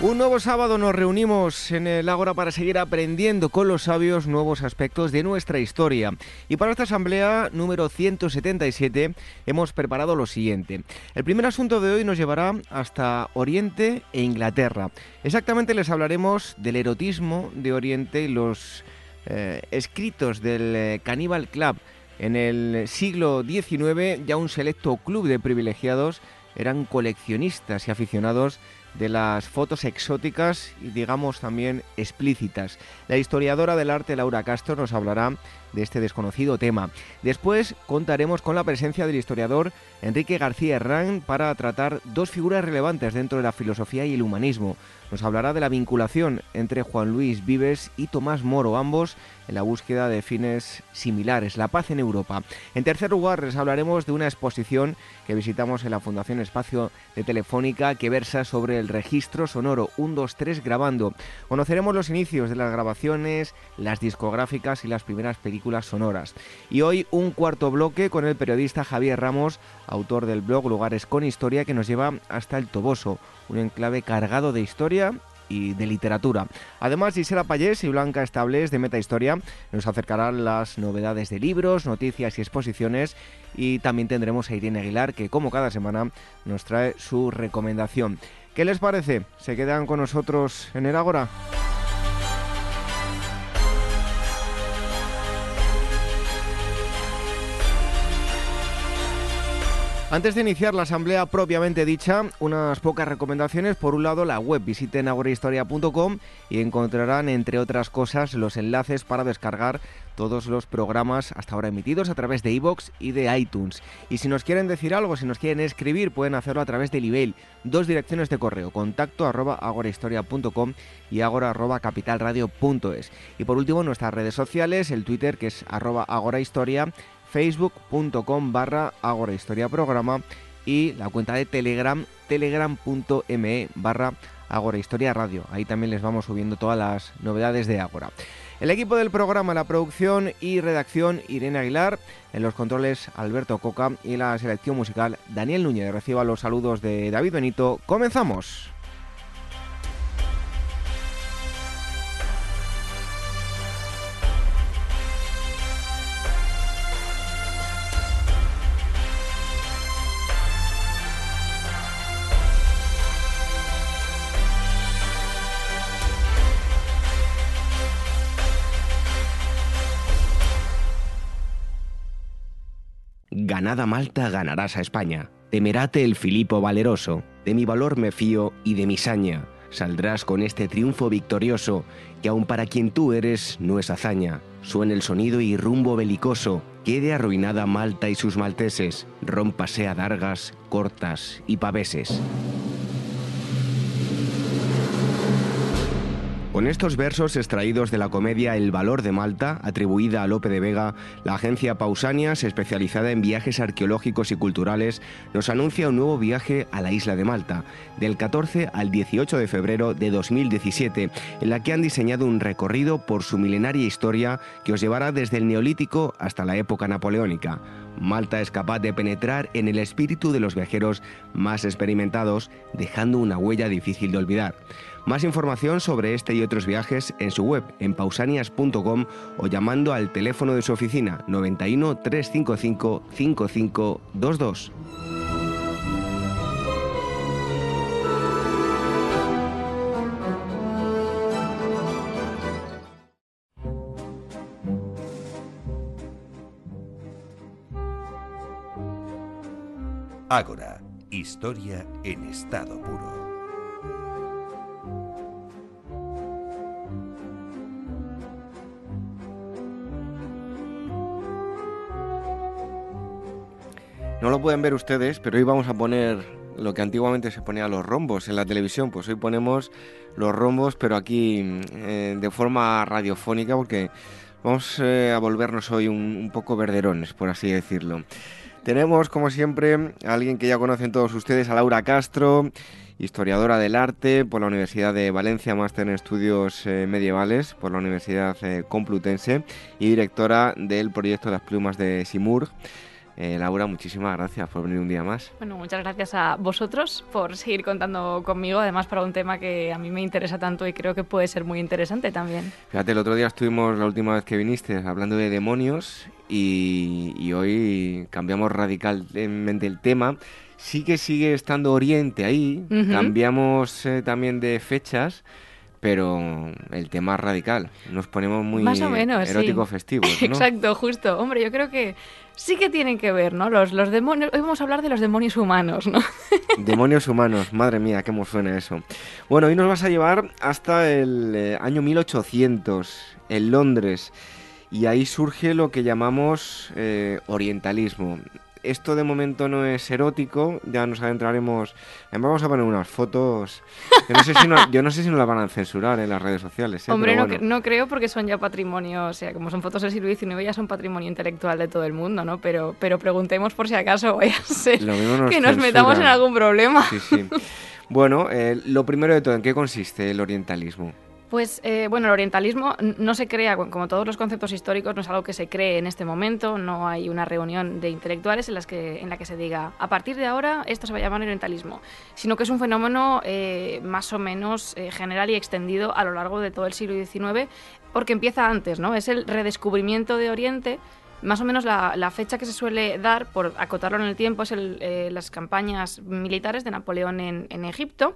Un nuevo sábado nos reunimos en el Ágora para seguir aprendiendo con los sabios nuevos aspectos de nuestra historia. Y para esta asamblea número 177 hemos preparado lo siguiente. El primer asunto de hoy nos llevará hasta Oriente e Inglaterra. Exactamente les hablaremos del erotismo de Oriente y los eh, escritos del eh, Cannibal Club. En el siglo XIX ya un selecto club de privilegiados eran coleccionistas y aficionados de las fotos exóticas y digamos también explícitas. La historiadora del arte Laura Castro nos hablará de este desconocido tema. Después contaremos con la presencia del historiador Enrique García Herrán para tratar dos figuras relevantes dentro de la filosofía y el humanismo. Nos hablará de la vinculación entre Juan Luis Vives y Tomás Moro, ambos en la búsqueda de fines similares, la paz en Europa. En tercer lugar, les hablaremos de una exposición que visitamos en la Fundación Espacio de Telefónica que versa sobre el registro sonoro 123 grabando. Conoceremos los inicios de las grabaciones, las discográficas y las primeras películas sonoras. Y hoy un cuarto bloque con el periodista Javier Ramos, autor del blog Lugares con Historia, que nos lleva hasta el Toboso, un enclave cargado de historia y de literatura. Además, Gisela Payés y Blanca Estables de Meta Historia nos acercarán las novedades de libros, noticias y exposiciones y también tendremos a Irene Aguilar que como cada semana nos trae su recomendación. ¿Qué les parece? ¿Se quedan con nosotros en el Ágora? Antes de iniciar la asamblea propiamente dicha, unas pocas recomendaciones. Por un lado, la web visiten agorahistoria.com y encontrarán, entre otras cosas, los enlaces para descargar todos los programas hasta ahora emitidos a través de iVoox y de iTunes. Y si nos quieren decir algo, si nos quieren escribir, pueden hacerlo a través del email. Dos direcciones de correo, contacto arroba agorahistoria.com y agora arroba capitalradio.es. Y por último, nuestras redes sociales, el Twitter que es arroba agorahistoria facebook.com barra Agora Historia Programa y la cuenta de Telegram, telegram.me barra Agora Historia Radio. Ahí también les vamos subiendo todas las novedades de Agora. El equipo del programa, la producción y redacción, Irene Aguilar, en los controles Alberto Coca y la selección musical Daniel Núñez. Reciba los saludos de David Benito. Comenzamos. Ganada Malta ganarás a España. Temerate el Filipo valeroso, de mi valor me fío y de mi saña. Saldrás con este triunfo victorioso, que aun para quien tú eres no es hazaña. Suene el sonido y rumbo belicoso, quede arruinada Malta y sus malteses, rómpase a dargas, cortas y paveses. Con estos versos extraídos de la comedia El valor de Malta, atribuida a Lope de Vega, la agencia Pausanias, especializada en viajes arqueológicos y culturales, nos anuncia un nuevo viaje a la isla de Malta, del 14 al 18 de febrero de 2017, en la que han diseñado un recorrido por su milenaria historia que os llevará desde el Neolítico hasta la época napoleónica. Malta es capaz de penetrar en el espíritu de los viajeros más experimentados, dejando una huella difícil de olvidar. Más información sobre este y otros viajes en su web en pausanias.com o llamando al teléfono de su oficina 91 355 5522. Ágora, historia en estado puro. No lo pueden ver ustedes, pero hoy vamos a poner lo que antiguamente se ponía los rombos en la televisión, pues hoy ponemos los rombos, pero aquí eh, de forma radiofónica, porque vamos eh, a volvernos hoy un, poco verderones, por así decirlo. Tenemos, como siempre, a alguien que ya conocen todos ustedes, a Laura Castro, historiadora del arte por la Universidad de Valencia, máster en estudios eh, medievales por la Universidad Complutense y directora del proyecto Las Plumas de Simurg. Eh, Laura, muchísimas gracias por venir un día más. Bueno, muchas gracias a vosotros por seguir contando conmigo, además para un tema que a mí me interesa tanto y creo que puede ser muy interesante también. Fíjate, el otro día estuvimos, la última vez que viniste, hablando de demonios y, hoy cambiamos radicalmente el tema. Sí que sigue estando Oriente ahí, cambiamos eh, también de fechas pero el tema es radical. Nos ponemos muy Más o menos, erótico festivos. ¿no? Exacto, justo. Hombre, yo creo que sí que tienen que ver, ¿no? Los, los demonios. Hoy vamos a hablar de los demonios humanos, ¿no? demonios humanos, madre mía, me suena eso. Bueno, hoy nos vas a llevar hasta el eh, año 1800, en Londres. Y ahí surge lo que llamamos eh, orientalismo esto de momento no es erótico, ya nos adentraremos. Además, vamos a poner unas fotos. Yo no sé si, no, yo no sé si nos las van a censurar en las redes sociales. ¿eh? Hombre, no, creo porque son ya patrimonio, o sea, como son fotos del siglo XIX, ya son patrimonio intelectual de todo el mundo, ¿no? Pero, pero preguntemos por si acaso vaya a ser que nos metamos en algún problema. Sí, sí. Bueno, eh, lo primero de todo, ¿en qué consiste el orientalismo? Pues eh, bueno, el orientalismo no se crea, como todos los conceptos históricos, no es algo que se cree en este momento, no hay una reunión de intelectuales en, las que, en la que se diga, a partir de ahora esto se va a llamar orientalismo, sino que es un fenómeno eh, más o menos eh, general y extendido a lo largo de todo el siglo XIX, porque empieza antes, ¿no? Es el redescubrimiento de Oriente más o menos la, fecha que se suele dar, por acotarlo en el tiempo, es las campañas militares de Napoleón en Egipto.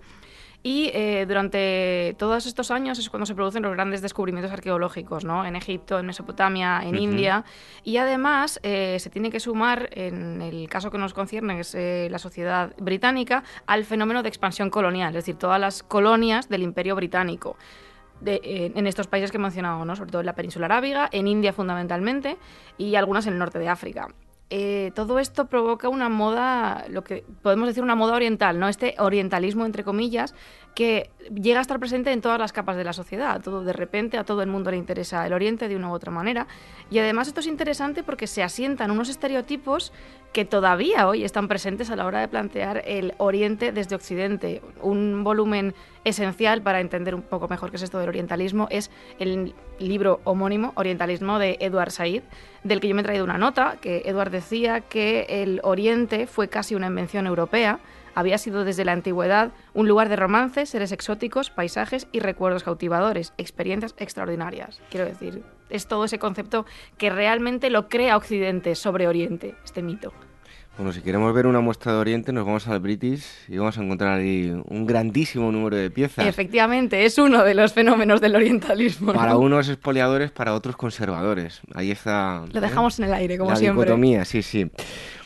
Y eh, durante todos estos años es cuando se producen los grandes descubrimientos arqueológicos, ¿no? En Egipto, en Mesopotamia, en India. Y además eh, se tiene que sumar, en el caso que nos concierne, que es eh, la sociedad británica, al fenómeno de expansión colonial, es decir, todas las colonias del imperio británico. en estos países que he mencionado, ¿no? sobre todo en la península arábiga, en India fundamentalmente y algunas en el norte de África. Eh, todo esto provoca una moda, lo que podemos decir una moda oriental, ¿no? Este orientalismo, entre comillas, que llega a estar presente en todas las capas de la sociedad. Todo de repente a todo el mundo le interesa el Oriente de una u otra manera. Y además esto es interesante porque se asientan unos estereotipos que todavía hoy están presentes a la hora de plantear el Oriente desde Occidente. Un volumen esencial para entender un poco mejor qué es esto del orientalismo es el libro homónimo, Orientalismo, de Edward Said, del que yo me he traído una nota, que Edward decía que el Oriente fue casi una invención europea, había sido desde la antigüedad un lugar de romances, seres exóticos, paisajes y recuerdos cautivadores, experiencias extraordinarias. Quiero decir, es todo ese concepto que realmente lo crea Occidente sobre Oriente, este mito. Bueno, si queremos ver una muestra de Oriente, nos vamos al British y vamos a encontrar ahí un grandísimo número de piezas. Efectivamente, es uno de los fenómenos del orientalismo. Para unos expoliadores, para otros conservadores. Ahí está. Lo dejamos en el aire, como la siempre. dicotomía, sí, sí.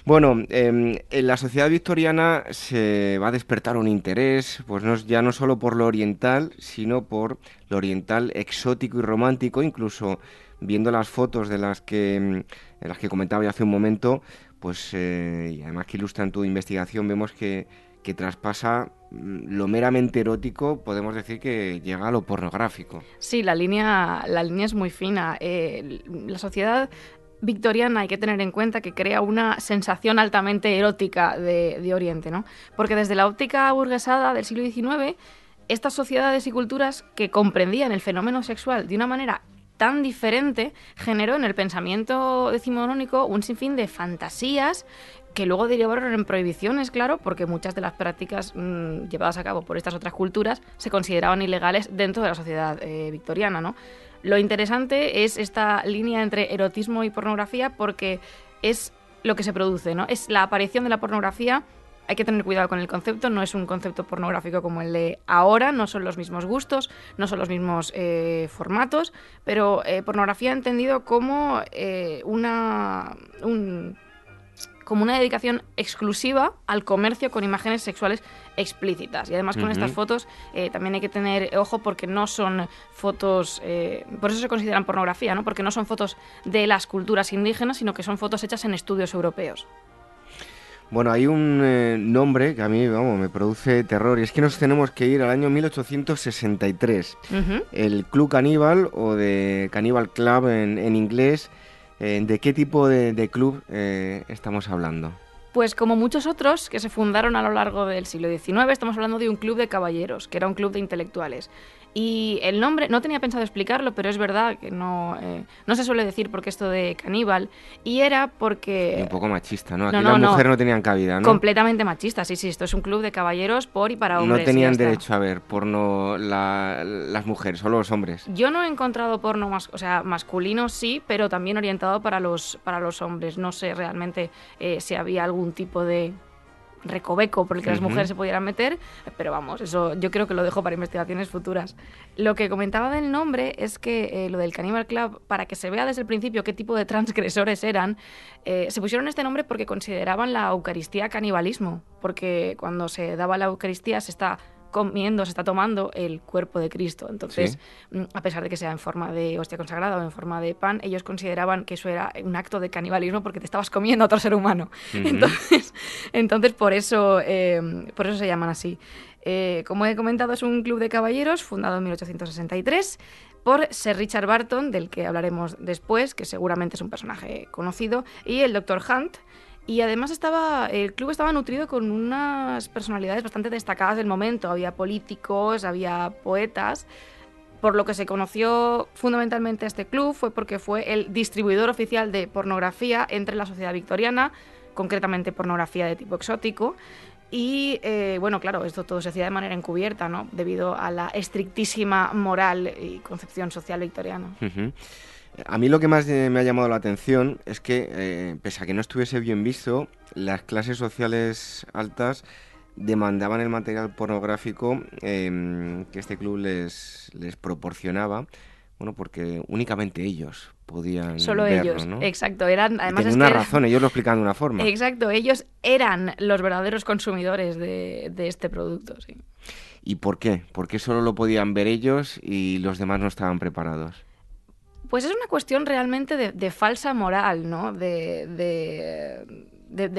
Bueno, em, en la sociedad victoriana se va a despertar un interés, pues no, ya no solo por lo oriental, sino por lo oriental exótico y romántico, incluso viendo las fotos de las que, em, en las que comentaba ya hace un momento, pues eh, y además que ilustran tu investigación, vemos que, que traspasa mm, lo meramente erótico, podemos decir que llega a lo pornográfico. Sí, la línea, la línea es muy fina. Eh, la sociedad victoriana hay que tener en cuenta que crea una sensación altamente erótica de, Oriente, ¿no? Porque desde la óptica burguesada del siglo XIX, estas sociedades y culturas que comprendían el fenómeno sexual de una manera tan diferente generó en el pensamiento decimonónico un sinfín de fantasías que luego derivaron en prohibiciones, claro, porque muchas de las prácticas mm, llevadas a cabo por estas otras culturas se consideraban ilegales dentro de la sociedad eh, victoriana, ¿no? Lo interesante es esta línea entre erotismo y pornografía porque es lo que se produce, ¿no? Es la aparición de la pornografía hay que tener cuidado con el concepto, no es un concepto pornográfico como el de ahora, no son los mismos gustos, no son los mismos eh, formatos, pero eh, pornografía entendido como eh, una como una dedicación exclusiva al comercio con imágenes sexuales explícitas. Y además con estas fotos también hay que tener ojo porque no son fotos, por eso se consideran pornografía, ¿no? porque no son fotos de las culturas indígenas, sino que son fotos hechas en estudios europeos. Bueno, hay un eh, nombre que a mí, vamos, me produce terror y es que nos tenemos que ir al año 1863. El Club Caníbal o de Caníbal Club en, inglés, eh, ¿de qué tipo de, club eh, estamos hablando? Pues como muchos otros que se fundaron a lo largo del siglo XIX, estamos hablando de un club de caballeros, que era un club de intelectuales. Y el nombre, no tenía pensado explicarlo, pero es verdad que no, eh, no se suele decir porque esto de caníbal. Y era porque... un poco machista, ¿no? Aquí las mujeres no tenían cabida, ¿no? Completamente machista, sí, sí. Esto es un club de caballeros por y para hombres. No tenían derecho a ver porno las mujeres, solo los hombres. Yo no he encontrado porno, más, o sea, masculino sí, pero también orientado para los, para los hombres. No sé realmente eh, si había algún tipo de recoveco por el que las mujeres se pudieran meter, pero vamos, eso yo creo que lo dejo para investigaciones futuras. Lo que comentaba del nombre es que eh, lo del Cannibal Club, para que se vea desde el principio qué tipo de transgresores eran, eh, se pusieron este nombre porque consideraban la Eucaristía canibalismo, porque cuando se daba la Eucaristía se está comiendo, se está tomando el cuerpo de Cristo. Entonces, mm, a pesar de que sea en forma de hostia consagrada o en forma de pan, ellos consideraban que eso era un acto de canibalismo porque te estabas comiendo a otro ser humano. entonces, entonces, por eso, em, por eso se llaman así. Eh, como he comentado, es un club de caballeros fundado en 1863 por Sir Richard Barton, del que hablaremos después, que seguramente es un personaje conocido, y el Dr. Hunt, y además estaba, el club estaba nutrido con unas personalidades bastante destacadas del momento. Había políticos, había poetas. Por lo que se conoció fundamentalmente este club fue porque fue el distribuidor oficial de pornografía entre la sociedad victoriana, concretamente pornografía de tipo exótico. Y eh, bueno, claro, esto todo se hacía de manera encubierta, ¿no? Debido a la estrictísima moral y concepción social victoriana. A mí lo que más me ha llamado la atención es que, eh, pese a que no estuviese bien visto, las clases sociales altas demandaban el material pornográfico em, que este club les, les proporcionaba, bueno, porque únicamente ellos podían Solo ellos, exacto. Eran, además una razón, ellos lo explican de una forma. Exacto, ellos eran los verdaderos consumidores de, de este producto, sí. ¿Y por qué? ¿Por qué solo lo podían ver ellos y los demás no estaban preparados? Pues es una cuestión realmente de, falsa moral, ¿no? De,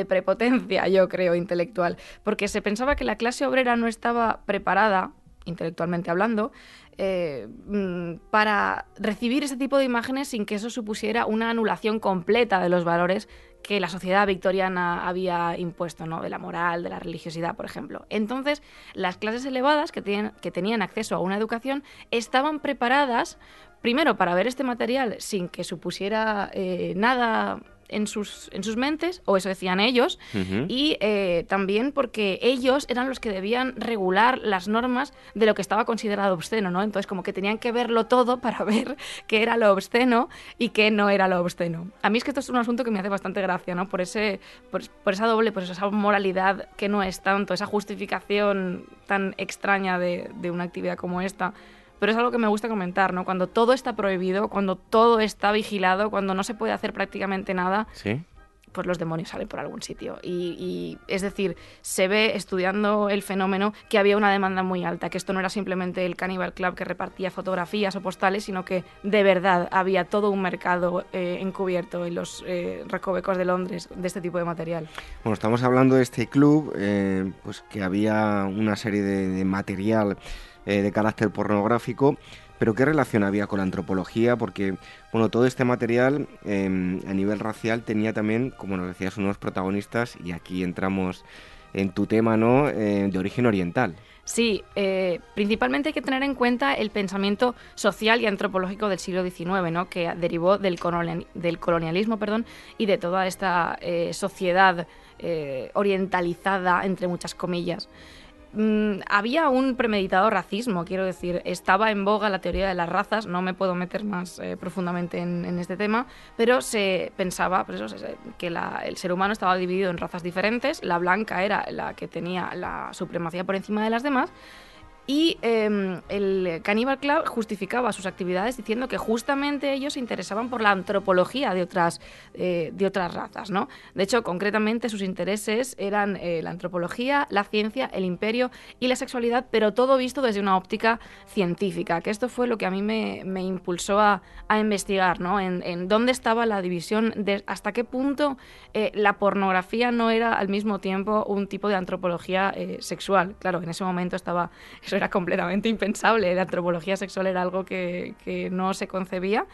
prepotencia, yo creo, intelectual. Porque se pensaba que la clase obrera no estaba preparada, intelectualmente hablando, eh, mm, para recibir ese tipo de imágenes sin que eso supusiera una anulación completa de los valores que la sociedad victoriana había impuesto, ¿no? de la moral, de la religiosidad, por ejemplo. Entonces, las clases elevadas que, que tenían acceso a una educación estaban preparadas primero para ver este material sin que supusiera eh, nada en sus, en sus mentes, o eso decían ellos, y eh, también porque ellos eran los que debían regular las normas de lo que estaba considerado obsceno, ¿no? Entonces como que tenían que verlo todo para ver qué era lo obsceno y qué no era lo obsceno. A mí es que esto es un asunto que me hace bastante gracia, ¿no? Por, ese, por, por esa doble, pues esa moralidad que no es tanto, esa justificación tan extraña de, de una actividad como esta pero es algo que me gusta comentar, ¿no? Cuando todo está prohibido, cuando todo está vigilado, cuando no se puede hacer prácticamente nada, pues los demonios salen por algún sitio. Y, es decir, se ve estudiando el fenómeno que había una demanda muy alta, que esto no era simplemente el Cannibal Club que repartía fotografías o postales, sino que de verdad había todo un mercado eh, encubierto en los eh, recovecos de Londres de este tipo de material. Bueno, estamos hablando de este club, eh, pues que había una serie de material eh, de carácter pornográfico, pero ¿qué relación había con la antropología? Porque, bueno, todo este material em, a nivel racial tenía también, como nos decías, unos protagonistas, y aquí entramos en tu tema, ¿no?, eh, de origen oriental. Sí, eh, principalmente hay que tener en cuenta el pensamiento social y antropológico del siglo XIX, ¿no? que derivó del, colonialismo perdón, y de toda esta sociedad orientalizada, entre muchas comillas. Mm, había un premeditado racismo, quiero decir, estaba en boga la teoría de las razas, no me puedo meter más eh, profundamente en, este tema, pero se pensaba pues eso, que el ser humano estaba dividido en razas diferentes, la blanca era la que tenía la supremacía por encima de las demás, Y em, el Cannibal Club justificaba sus actividades diciendo que justamente ellos se interesaban por la antropología de otras, eh, de otras razas. ¿no? De hecho, concretamente sus intereses eran eh, la antropología, la ciencia, el imperio y la sexualidad, pero todo visto desde una óptica científica, que esto fue lo que a mí me, me impulsó a, a investigar, ¿no? En, dónde estaba la división, hasta qué punto eh, la pornografía no era al mismo tiempo un tipo de antropología sexual. Claro, en ese momento estaba era completamente impensable. La antropología sexual era algo que, no se concebía.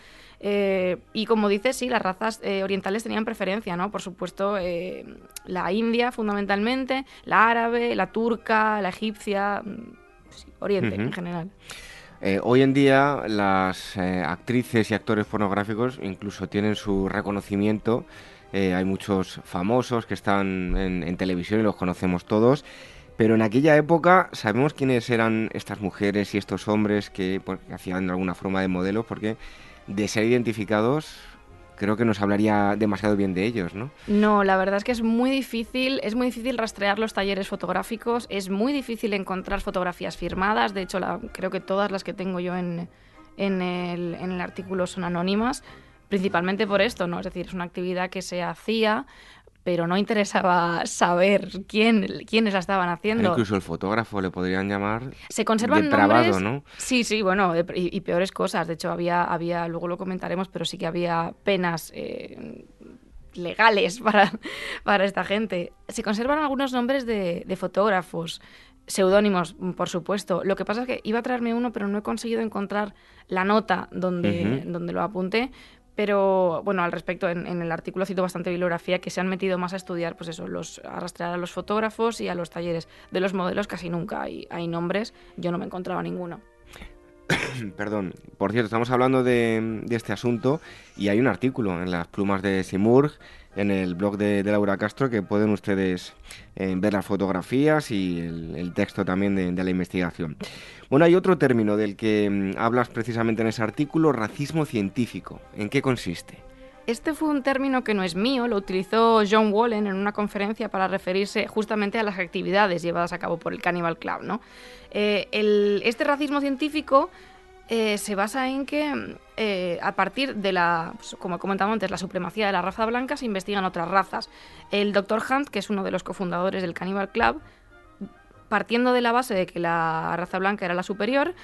Eh, y como dices, sí, las razas eh, orientales tenían preferencia, ¿no? Por supuesto, eh, la india fundamentalmente, la árabe, la turca, la egipcia, mm, Oriente en general. hoy en día las actrices y actores pornográficos incluso tienen su reconocimiento. hay muchos famosos que están en televisión y los conocemos todos. Pero en aquella época sabemos quiénes eran estas mujeres y estos hombres que, pues, hacían alguna forma de modelos, porque de ser identificados creo que nos hablaría demasiado bien de ellos, ¿no? No, la verdad es que es muy difícil, es muy difícil rastrear los talleres fotográficos, es muy difícil encontrar fotografías firmadas, de hecho creo que todas las que tengo yo en, en, el, en el artículo son anónimas, principalmente por esto, ¿no? Es decir, es una actividad que se hacía pero no interesaba saber quién, quiénes la estaban haciendo. incluso el fotógrafo le podrían llamar Se conservan nombres, ¿no? Sí, sí, bueno, y, peores cosas. De hecho, había, había, luego lo comentaremos, pero sí que había penas eh, legales para, para esta gente. Se conservan algunos nombres de, fotógrafos, seudónimos, por supuesto. Lo que pasa es que iba a traerme uno, pero no he conseguido encontrar la nota donde, donde lo apunté, pero bueno, al respecto, en, el artículo cito bastante bibliografía que se han metido más a estudiar, pues eso, los, a rastrear a los fotógrafos y a los talleres. De los modelos casi nunca hay, nombres, yo no me encontraba ninguno. Perdón, por cierto, estamos hablando de, de, este asunto y hay un artículo en las plumas de Simurg en el blog de, Laura Castro que pueden ustedes eh, ver las fotografías y el, texto también de, la investigación. Bueno, hay otro término del que mm, hablas precisamente en ese artículo, racismo científico. ¿En qué consiste? Este fue un término que no es mío, lo utilizó John Wallen en una conferencia para referirse justamente a las actividades llevadas a cabo por el Cannibal Club. ¿no? Eh, este racismo científico eh, se basa en que eh, a partir de la, pues, como he comentado antes, la supremacía de la raza blanca se investigan otras razas. El Dr. Hunt, que es uno de los cofundadores del Cannibal Club, partiendo de la base de que la raza blanca era la superior,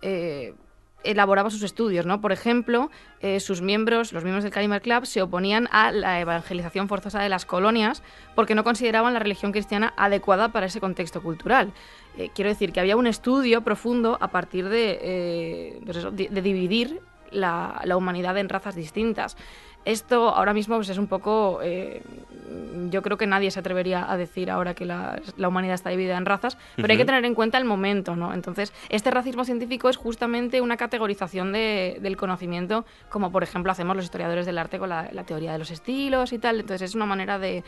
eh, elaboraba sus estudios, ¿no? Por ejemplo, sus miembros, los miembros del Cannibal Club, se oponían a la evangelización forzosa de las colonias porque no consideraban la religión cristiana adecuada para ese contexto cultural. Eh, quiero decir que había un estudio profundo a partir de, eh, pues de, dividir la, humanidad en razas distintas. Esto ahora mismo pues, es un poco... Eh, yo creo que nadie se atrevería a decir ahora que la, humanidad está dividida en razas, pero hay que tener en cuenta el momento, ¿no? Entonces, este racismo científico es justamente una categorización del conocimiento, como por ejemplo hacemos los historiadores del arte con la teoría de los estilos y tal. Entonces, es una manera de,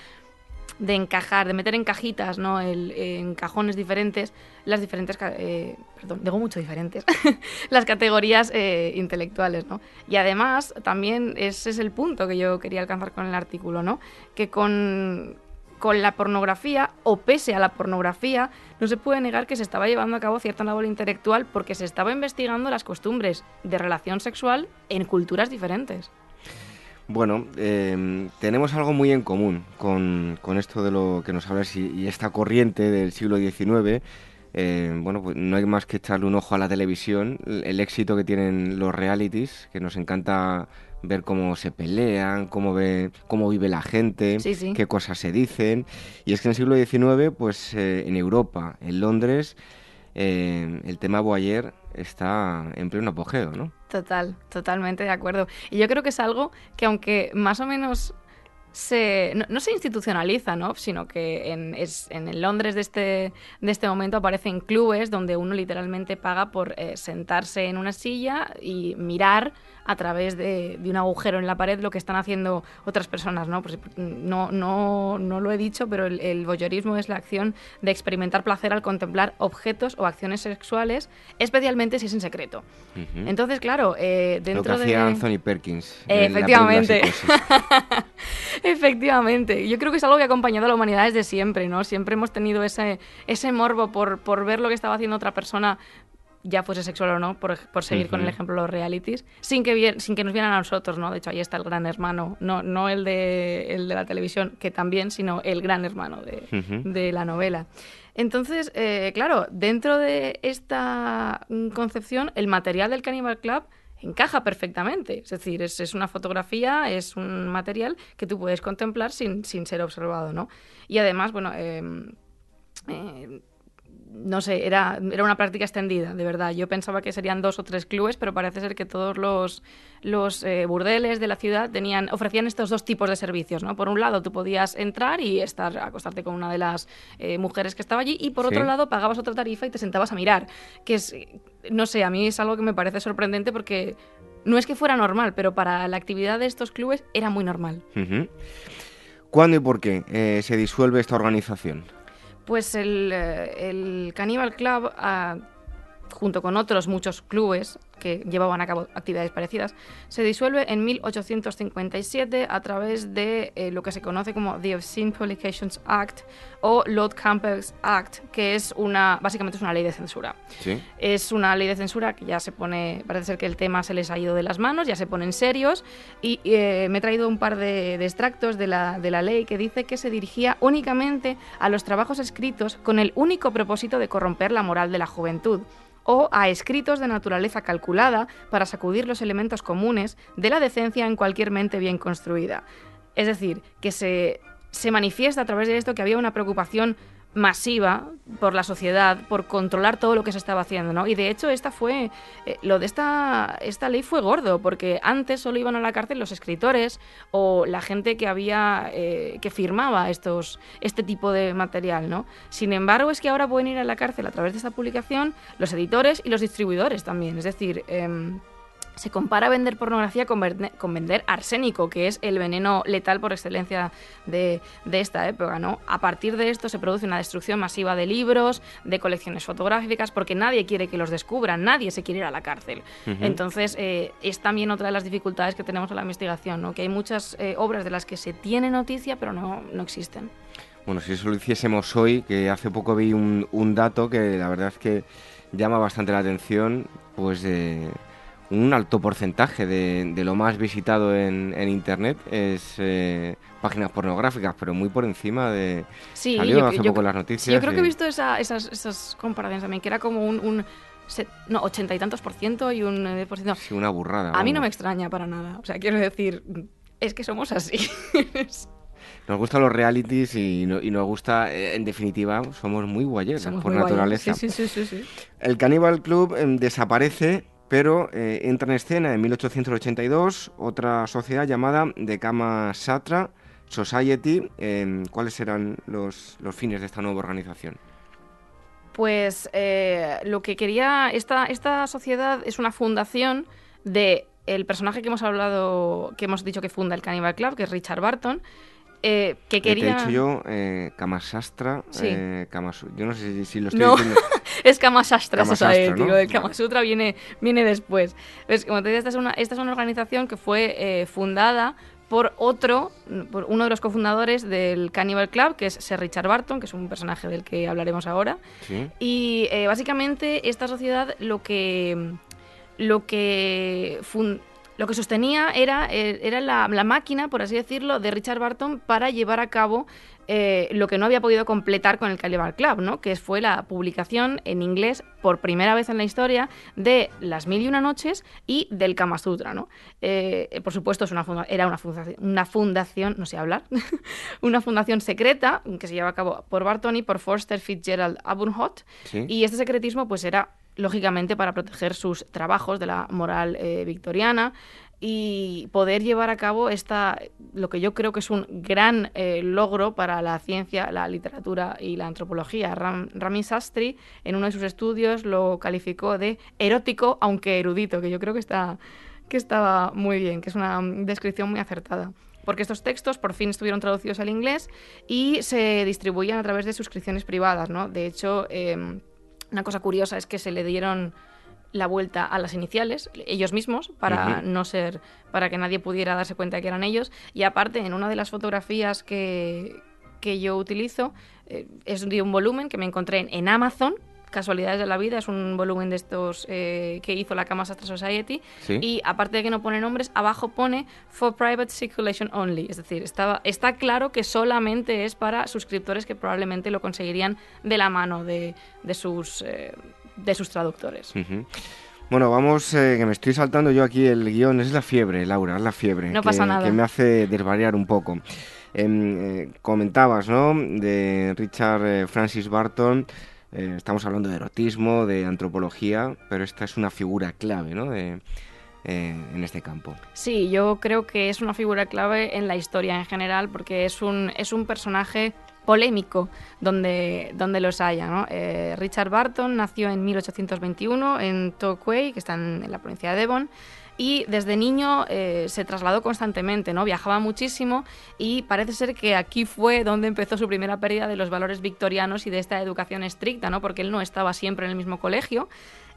de encajar, de meter en cajitas, ¿no? en cajones diferentes, las diferentes, eh, perdón, digo mucho diferentes, las categorías eh, intelectuales, ¿no? Y además, también ese es el punto que yo quería alcanzar con el artículo, ¿no? Que con, con la pornografía, o pese a la pornografía, no se puede negar que se estaba llevando a cabo cierta labor intelectual porque se estaba investigando las costumbres de relación sexual en culturas diferentes. Bueno, em, tenemos algo muy en común con, esto de lo que nos hablas y, esta corriente del siglo XIX. Em, bueno, pues no hay más que echarle un ojo a la televisión, el, éxito que tienen los realities, que nos encanta ver cómo se pelean, cómo, ve, cómo vive la gente, qué cosas se dicen. Y es que en el siglo XIX, pues eh, en Europa, en Londres, em, el tema Boyer está en pleno apogeo, ¿no? Total, totalmente de acuerdo. Y yo creo que es algo que aunque más o menos no, se institucionaliza, ¿no? sino que en, el Londres de este, de este momento aparecen clubes donde uno literalmente paga por eh, sentarse en una silla y mirar a través de, un agujero en la pared lo que están haciendo otras personas, ¿no? Pues, no, no, no lo he dicho, pero el, el voyeurismo es la acción de experimentar placer al contemplar objetos o acciones sexuales, especialmente si es en secreto. Entonces, claro, eh, dentro lo que hacía Anthony Perkins. efectivamente. efectivamente. Yo creo que es algo que ha acompañado a la humanidad desde siempre, ¿no? Siempre hemos tenido ese, ese morbo por, por ver lo que estaba haciendo otra persona ya fuese sexual o no, por, por seguir con el ejemplo de los realities, sin que, sin que nos vieran a nosotros, ¿no? De hecho, ahí está el gran hermano, no, no el, de, el de la televisión, que también, sino el gran hermano de, de la novela. Entonces, eh, claro, dentro de esta mm, concepción, el material del Cannibal Club encaja perfectamente. Es decir, es, es, una fotografía, es un material que tú puedes contemplar sin, sin ser observado, ¿no? Y además, bueno, em, eh, no sé, era, era una práctica extendida, de verdad. Yo pensaba que serían dos o tres clubes, pero parece ser que todos los, los eh, burdeles de la ciudad tenían, ofrecían estos dos tipos de servicios, ¿no? Por un lado, tú podías entrar y estar, acostarte con una de las eh, mujeres que estaba allí, y por otro lado, pagabas otra tarifa y te sentabas a mirar. Que es, no sé, a mí es algo que me parece sorprendente porque no es que fuera normal, pero para la actividad de estos clubes era muy normal. ¿Cuándo y por qué eh, se disuelve esta organización? Pues el, eh, el Cannibal Club, ah, junto con otros muchos clubes, que llevaban a cabo actividades parecidas, se disuelve en 1857 a través de eh, lo que se conoce como The Obscene Publications Act o Lord Campbell's Act, que es una, básicamente es una ley de censura. Es una ley de censura que ya se pone, parece ser que el tema se les ha ido de las manos, ya se ponen serios, y eh, me he traído un par de, de extractos de la, de la ley que dice que se dirigía únicamente a los trabajos escritos con el único propósito de corromper la moral de la juventud o a escritos de naturaleza calculada para sacudir los elementos comunes de la decencia en cualquier mente bien construida. Es decir, que se, se manifiesta a través de esto que había una preocupación masiva por la sociedad, por controlar todo lo que se estaba haciendo, ¿no? Y de hecho esta fue, eh, lo de esta, esta ley fue gordo, porque antes solo iban a la cárcel los escritores o la gente que había, eh, que firmaba estos, este tipo de material, ¿no? Sin embargo es que ahora pueden ir a la cárcel a través de esta publicación los editores y los distribuidores también, es decir... Em, se compara vender pornografía con, vender arsénico, que es el veneno letal por excelencia de, esta época, ¿no? A partir de esto se produce una destrucción masiva de libros, de colecciones fotográficas, porque nadie quiere que los descubran, nadie se quiere ir a la cárcel. Entonces, eh, es también otra de las dificultades que tenemos en la investigación, ¿no? Que hay muchas eh, obras de las que se tiene noticia, pero no, no existen. Bueno, si eso lo hiciésemos hoy, que hace poco vi un, un dato que la verdad es que llama bastante la atención, pues... de un alto porcentaje de, lo más visitado en, Internet es eh, páginas pornográficas, pero muy por encima de... Sí, yo, hace poco las noticias. yo creo que he visto esas, esas comparaciones también, que era como un... no, ochenta y tantos por ciento y un eh, por ciento. Sí, una burrada. A mí no me extraña para nada. O sea, quiero decir, es que somos así. Nos gustan los realities y, nos gusta, eh, en definitiva, somos muy guayeros por naturaleza. Sí, sí, sí, sí, El Cannibal Club em, desaparece pero eh, entra en escena en 1882 otra sociedad llamada The Kama Satra Society. Em, ¿Cuáles serán los, fines de esta nueva organización? Pues eh, lo que quería, esta, esta sociedad es una fundación de personaje que hemos hablado, que hemos dicho que funda el Cannibal Club, que es Richard Barton, eh, que quería... Te he dicho yo, eh, Kamasastra, sí. eh, Yo no sé si, lo estoy diciendo... es Kamasastra Society, ¿no? el Kamasutra viene, viene después. Pues, como te decía, esta es una, esta es una organización que fue eh, fundada por otro, por uno de los cofundadores del Cannibal Club, que es Sir Richard Barton, que es un personaje del que hablaremos ahora. ¿Sí? Y eh, básicamente esta sociedad lo que, lo que lo que sostenía era, eh, era la, máquina, por así decirlo, de Richard Barton para llevar a cabo eh, lo que no había podido completar con el Calibar Club, ¿no? que fue la publicación en inglés por primera vez en la historia de Las Mil y Una Noches y del Kama Sutra. ¿no? Eh, por supuesto, es una era una fundación, una fundación, no sé hablar, una fundación secreta que se lleva a cabo por Barton y por Forster Fitzgerald Abunhot. Y este secretismo pues era lógicamente para proteger sus trabajos de la moral eh, victoriana y poder llevar a cabo esta lo que yo creo que es un gran eh, logro para la ciencia, la literatura y la antropología. Ram, Rami Sastri en uno de sus estudios lo calificó de erótico aunque erudito, que yo creo que está que estaba muy bien, que es una descripción muy acertada porque estos textos por fin estuvieron traducidos al inglés y se distribuían a través de suscripciones privadas, ¿no? De hecho, em, una cosa curiosa es que se le dieron la vuelta a las iniciales, ellos mismos, para no ser, para que nadie pudiera darse cuenta de que eran ellos. Y aparte, en una de las fotografías que, que yo utilizo, eh, es de un volumen que me encontré en Amazon, Casualidades de la Vida, es un volumen de estos eh, que hizo la Kama Sastra Society. Y aparte de que no pone nombres, abajo pone For Private Circulation Only. Es decir, estaba, está claro que solamente es para suscriptores que probablemente lo conseguirían de la mano de, de sus, eh, de sus traductores. Bueno, vamos, eh, que me estoy saltando yo aquí el guion. Es la fiebre, Laura, es la fiebre. No pasa nada. Que me hace desvariar un poco. Em, comentabas, ¿no? De Richard Francis Barton. Eh, estamos hablando de erotismo, de antropología, pero esta es una figura clave ¿no? de, eh, en este campo. Sí, yo creo que es una figura clave en la historia en general porque es un, es un personaje polémico donde, donde los haya. Eh, Richard Barton nació en 1821 en Torquay, que está en la provincia de Devon y desde niño eh, se trasladó constantemente, ¿no? Viajaba muchísimo y parece ser que aquí fue donde empezó su primera pérdida de los valores victorianos y de esta educación estricta, ¿no? Porque él no estaba siempre en el mismo colegio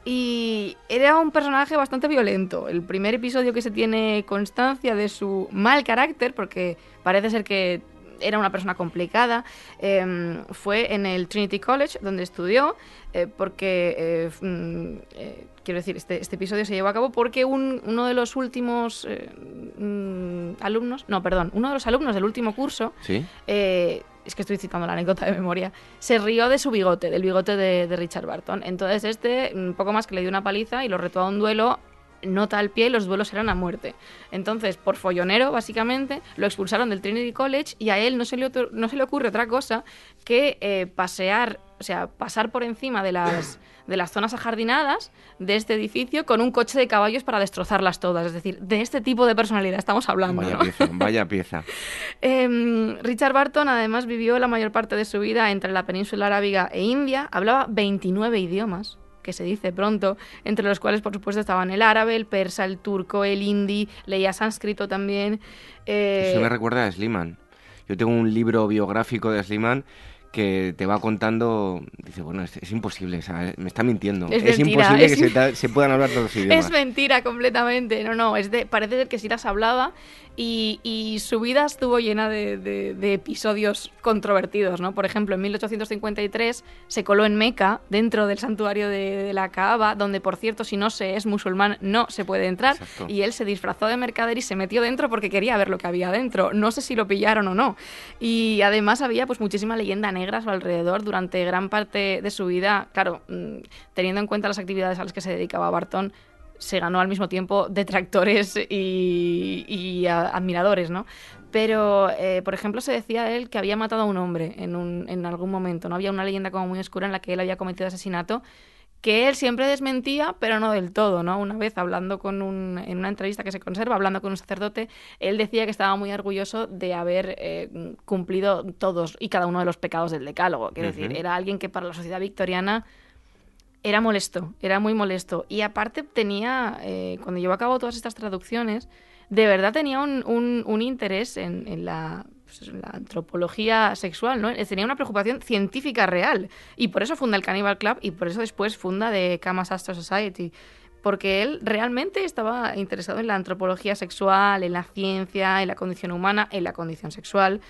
y era un personaje bastante violento. El primer episodio que se tiene constancia de su mal carácter, porque parece ser que era una persona complicada, em, fue en el Trinity College, donde estudió, eh, porque, eh, mm, eh, quiero decir, este, este, episodio se llevó a cabo porque uno de los últimos mm, alumnos, no, perdón, uno de los alumnos del último curso, es que estoy citando la anécdota de memoria, se rió de su bigote, del bigote de, de Richard Barton. Entonces este, un poco más que le dio una paliza y lo retó a un duelo nota al pie y los duelos eran a muerte. Entonces, por follonero, básicamente, lo expulsaron del Trinity College y a él no se le, no se le ocurre otra cosa que eh, pasear, o sea, pasar por encima de las, de las zonas ajardinadas de este edificio con un coche de caballos para destrozarlas todas. Es decir, de este tipo de personalidad estamos hablando. Vaya pieza, vaya pieza. Em, Richard Barton además vivió la mayor parte de su vida entre la península arábiga e India, hablaba 29 idiomas que se dice pronto, entre los cuales por supuesto estaban el árabe, el persa, el turco, el hindi, leía sánscrito también. Eh... Eso me recuerda a Sliman. Yo tengo un libro biográfico de Sliman que te va contando, dice, bueno, es, imposible, me está mintiendo. Es, imposible que se, puedan hablar todos los idiomas. Es mentira completamente, no, no, es de, parece ser que las hablaba y, su vida estuvo llena de, episodios controvertidos, ¿no? Por ejemplo, en 1853 se coló en Meca, dentro del santuario de, la Kaaba, donde, por cierto, si no se es musulmán, no se puede entrar, y él se disfrazó de mercader y se metió dentro porque quería ver lo que había dentro. No sé si lo pillaron o no. Y además había pues muchísima leyenda negra a su alrededor durante gran parte de su vida. Claro, mm, teniendo en cuenta las actividades a las que se dedicaba Barton, se ganó al mismo tiempo detractores y, admiradores, ¿no? Pero, eh, por ejemplo, se decía él que había matado a un hombre en, un, en algún momento, ¿no? Había una leyenda como muy oscura en la que él había cometido asesinato que él siempre desmentía, pero no del todo, ¿no? Una vez hablando con un, en una entrevista que se conserva, hablando con un sacerdote, él decía que estaba muy orgulloso de haber eh, cumplido todos y cada uno de los pecados del decálogo. Quiero decir, era alguien que para la sociedad victoriana era molesto, era muy molesto. Y aparte tenía, eh, cuando llevó a cabo todas estas traducciones, de verdad tenía un, interés en la pues la antropología sexual, ¿no? Tenía una preocupación científica real. Y por eso funda el Cannibal Club y por eso después funda The Camas Astro Society. Porque él realmente estaba interesado en la antropología sexual, en la ciencia, en la condición humana, en la condición sexual.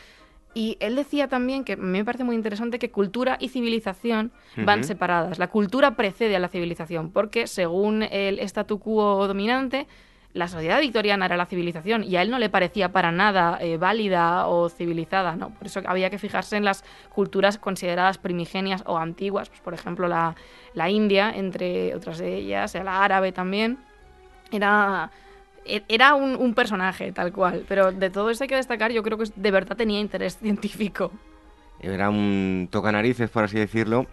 Y él decía también, que me parece muy interesante, que cultura y civilización van separadas. La cultura precede a la civilización, porque según el statu quo dominante, la sociedad victoriana era la civilización y a él no le parecía para nada eh, válida o civilizada, ¿no? Por eso había que fijarse en las culturas consideradas primigenias o antiguas, pues, por ejemplo la, la India, entre otras de ellas, la árabe también. Era, era un, un, personaje tal cual, pero de todo eso hay que destacar, yo creo que de verdad tenía interés científico. Era un tocanarices, por así decirlo,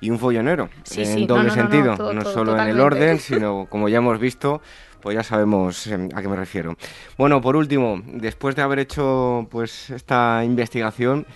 y un follonero, en doble sentido, no, solo en el orden, sino como ya hemos visto, pues ya sabemos em, a qué me refiero. Bueno, por último, después de haber hecho pues esta investigación,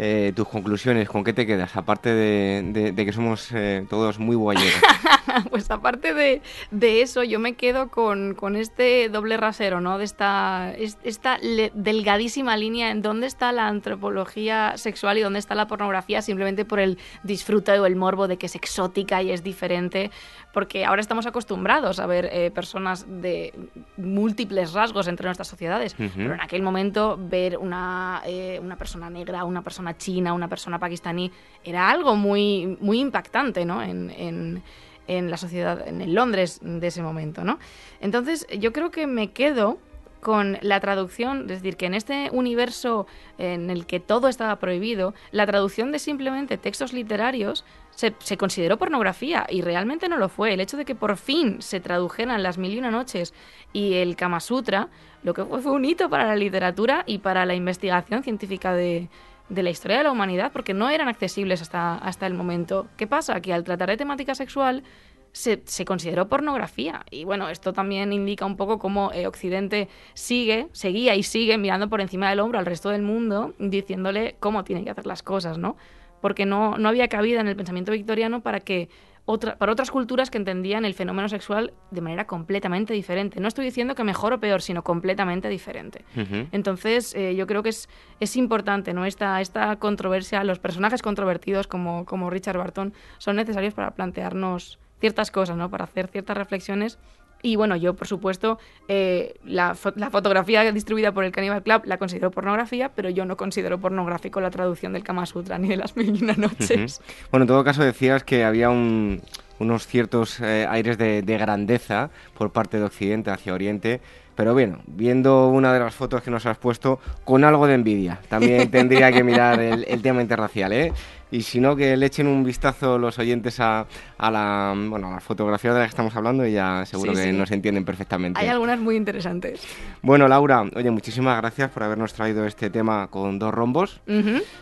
eh, tus conclusiones, ¿con qué te quedas? Aparte de, que somos eh, todos muy guayeros. pues aparte de, eso, yo me quedo con, este doble rasero, ¿no? De esta, esta delgadísima línea en dónde está la antropología sexual y dónde está la pornografía simplemente por el disfrute o el morbo de que es exótica y es diferente, porque ahora estamos acostumbrados a ver eh, personas de múltiples rasgos entre nuestras sociedades, pero en aquel momento ver una, una persona negra, una persona china, una persona pakistaní, era algo muy, muy impactante ¿no? en, la sociedad, en el Londres de ese momento. ¿no? Entonces, yo creo que me quedo con la traducción, es decir, que en este universo en el que todo estaba prohibido, la traducción de simplemente textos literarios se, se, consideró pornografía y realmente no lo fue. El hecho de que por fin se tradujeran las mil y una noches y el Kama Sutra, lo que fue un hito para la literatura y para la investigación científica de, de la historia de la humanidad porque no eran accesibles hasta, hasta el momento. ¿Qué pasa? Que al tratar de temática sexual se, se consideró pornografía. Y bueno, esto también indica un poco cómo eh, Occidente sigue, seguía y sigue mirando por encima del hombro al resto del mundo diciéndole cómo tiene que hacer las cosas, ¿no? Porque no, no había cabida en el pensamiento victoriano para que para otras culturas que entendían el fenómeno sexual de manera completamente diferente. No estoy diciendo que mejor o peor, sino completamente diferente. Entonces, eh, yo creo que es, es importante ¿no? esta, esta controversia, los personajes controvertidos como, como Richard Barton son necesarios para plantearnos ciertas cosas, ¿no? para hacer ciertas reflexiones y bueno, yo por supuesto eh, la, fotografía distribuida por el Cannibal Club la considero pornografía, pero yo no considero pornográfico la traducción del Kama Sutra ni de las mil y una noches. Bueno, en todo caso decías que había unos ciertos eh, aires de, grandeza por parte de Occidente hacia Oriente, pero bueno, viendo una de las fotos que nos has puesto, con algo de envidia. También tendría que mirar el, el tema interracial, ¿eh? Y si no, que le echen un vistazo los oyentes a, a la, bueno, a la fotografía de la que estamos hablando y ya seguro que nos entienden perfectamente. Hay algunas muy interesantes. Bueno, Laura, oye, muchísimas gracias por habernos traído este tema con dos rombos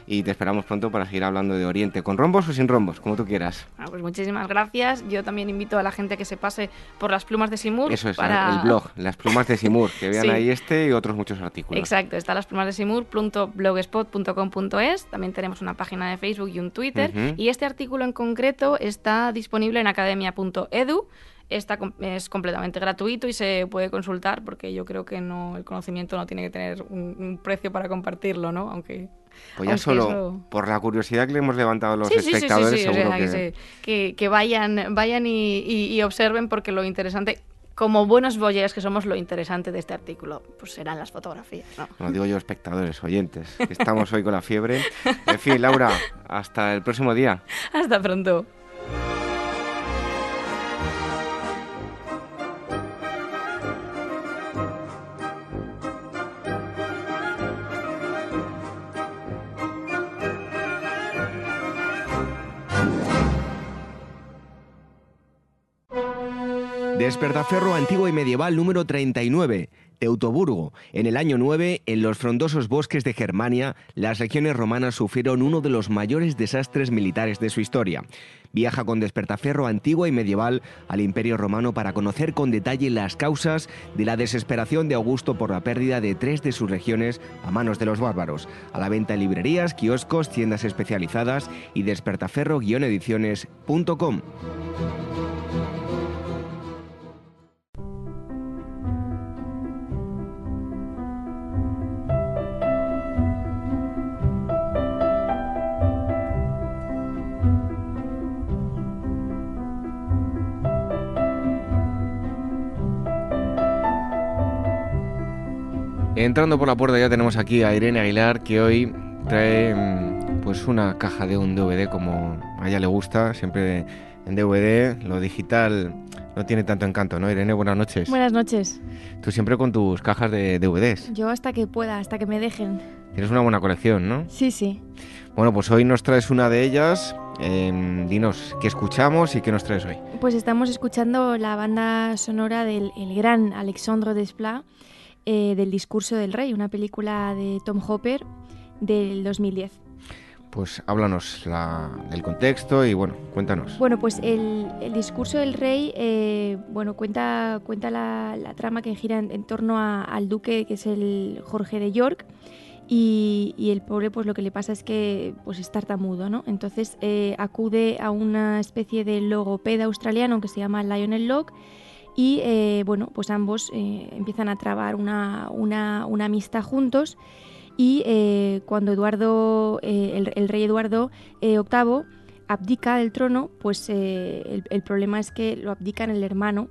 y te esperamos pronto para seguir hablando de Oriente, con rombos o sin rombos, como tú quieras. Ah, pues muchísimas gracias. Yo también invito a la gente que se pase por las plumas de Simur. Eso es, el blog, las plumas de Simur, que vean ahí este y otros muchos artículos. Exacto, está las plumas de Simur.blogspot.com.es. También tenemos una página de Facebook un Twitter. Y este artículo en concreto está disponible en academia.edu. Está, es completamente gratuito y se puede consultar porque yo creo que no el conocimiento no tiene que tener un, precio para compartirlo, ¿no? Aunque pues ya solo por la curiosidad que le hemos levantado a los espectadores, seguro que... que... vayan, vayan y, observen porque lo interesante, como buenos boyers que somos, lo interesante de este artículo, pues serán las fotografías. ¿no? no digo yo espectadores, oyentes, que estamos hoy con la fiebre. En fin, Laura, hasta el próximo día. Hasta pronto. Despertaferro antiguo y medieval número 39. Teutoburgo. En el año 9, en los frondosos bosques de Germania, las regiones romanas sufrieron uno de los mayores desastres militares de su historia. Viaja con despertaferro antiguo y medieval al Imperio Romano para conocer con detalle las causas de la desesperación de Augusto por la pérdida de tres de sus regiones a manos de los bárbaros. A la venta en librerías, kioscos, tiendas especializadas y despertaferro-ediciones.com. Entrando por la puerta ya tenemos aquí a Irene Aguilar que hoy trae mm, pues una caja de un DVD como a ella le gusta, siempre en DVD, lo digital no tiene tanto encanto, ¿no? Irene, buenas noches. Buenas noches. Tú siempre con tus cajas de DVDs. Yo hasta que pueda, hasta que me dejen. Tienes una buena colección, ¿no? Sí, sí. Bueno, pues hoy nos traes una de ellas. dinos qué escuchamos y qué nos traes hoy. Pues estamos escuchando la banda sonora del el gran Alexandre Desplat eh, del discurso del rey, una película de Tom Hopper del 2010. Pues háblanos del contexto y bueno, cuéntanos. Bueno, pues el, discurso del rey, eh, bueno, cuenta, cuenta la, trama que gira en, torno al duque, que es el Jorge de York, y, el pobre pues lo que le pasa es que pues es tartamudo, ¿no? Entonces eh, acude a una especie de logopeda australiano que se llama Lionel Locke y eh, bueno, pues ambos eh, empiezan a trabar una, amistad juntos y cuando Eduardo, el, rey Eduardo VIII abdica del trono, pues el, el problema es que lo abdica en el hermano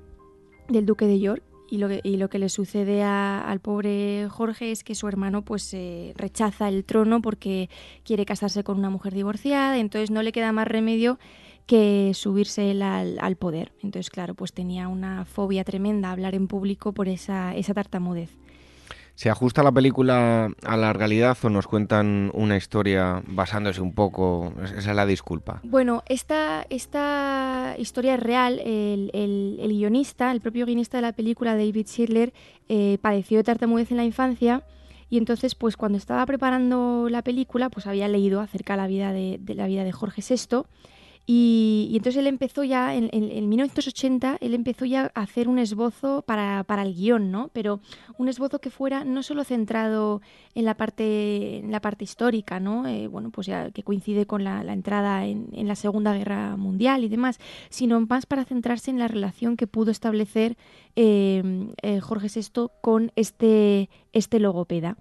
del duque de York y lo que, y lo que le sucede al pobre Jorge es que su hermano pues eh, rechaza el trono porque quiere casarse con una mujer divorciada, entonces no le queda más remedio que subirse él al, al, poder. Entonces, claro, pues tenía una fobia tremenda a hablar en público por esa, esa tartamudez. ¿Se ajusta la película a la realidad o nos cuentan una historia basándose un poco? Esa es la disculpa. Bueno, esta, esta historia es real. El, el, guionista, el propio guionista de la película, David Schindler, eh, padeció de tartamudez en la infancia y entonces, pues cuando estaba preparando la película, pues había leído acerca de la vida de, de la vida de Jorge VI y, entonces él empezó ya, en, 1980, él empezó ya a hacer un esbozo para, para, el guion, ¿no? Pero un esbozo que fuera no solo centrado en la parte, en la parte histórica, ¿no? Eh, bueno, pues ya que coincide con la, entrada en, en, la Segunda Guerra Mundial y demás, sino más para centrarse en la relación que pudo establecer Em, eh, Jorge VI con este, este logopeda.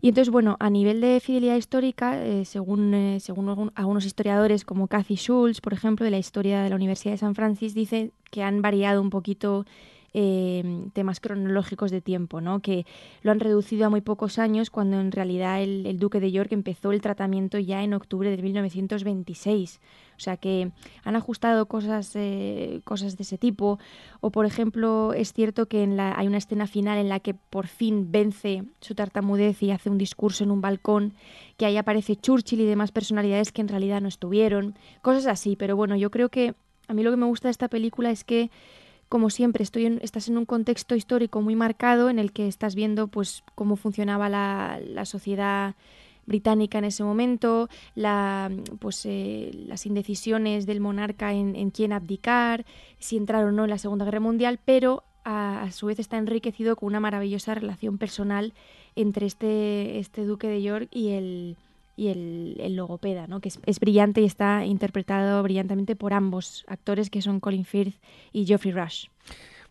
Y entonces, bueno, a nivel de fidelidad histórica, eh, según, eh, según algunos historiadores como Cathy Schulz, por ejemplo, de la historia de la Universidad de San Francisco, dice que han variado un poquito Em, temas cronológicos de tiempo, ¿no? que lo han reducido a muy pocos años cuando en realidad el, duque de York empezó el tratamiento ya en octubre de 1926. O sea que han ajustado cosas, eh, cosas de ese tipo. O por ejemplo, es cierto que en la, hay una escena final en la que por fin vence su tartamudez y hace un discurso en un balcón, que ahí aparece Churchill y demás personalidades que en realidad no estuvieron. Cosas así, pero bueno, yo creo que a mí lo que me gusta de esta película es que como siempre, estoy en, estás en un contexto histórico muy marcado en el que estás viendo pues, cómo funcionaba la, sociedad británica en ese momento, pues, eh, las indecisiones del monarca en, quién abdicar, si entrar o no en la Segunda Guerra Mundial, pero a, su vez está enriquecido con una maravillosa relación personal entre este, este duque de York y el, y el, logopeda, ¿no? que es, brillante y está interpretado brillantemente por ambos actores, que son Colin Firth y Geoffrey Rush.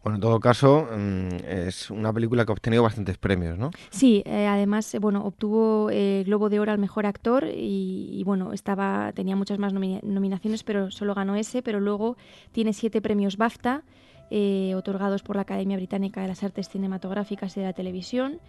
Bueno, en todo caso, mm, es una película que ha obtenido bastantes premios, ¿no? Sí, eh, además, eh, bueno, obtuvo el Globo de Oro al Mejor Actor y, bueno, estaba, tenía muchas más nominaciones, pero solo ganó ese, pero luego tiene siete premios BAFTA, eh, otorgados por la Academia Británica de las Artes Cinematográficas y de la Televisión,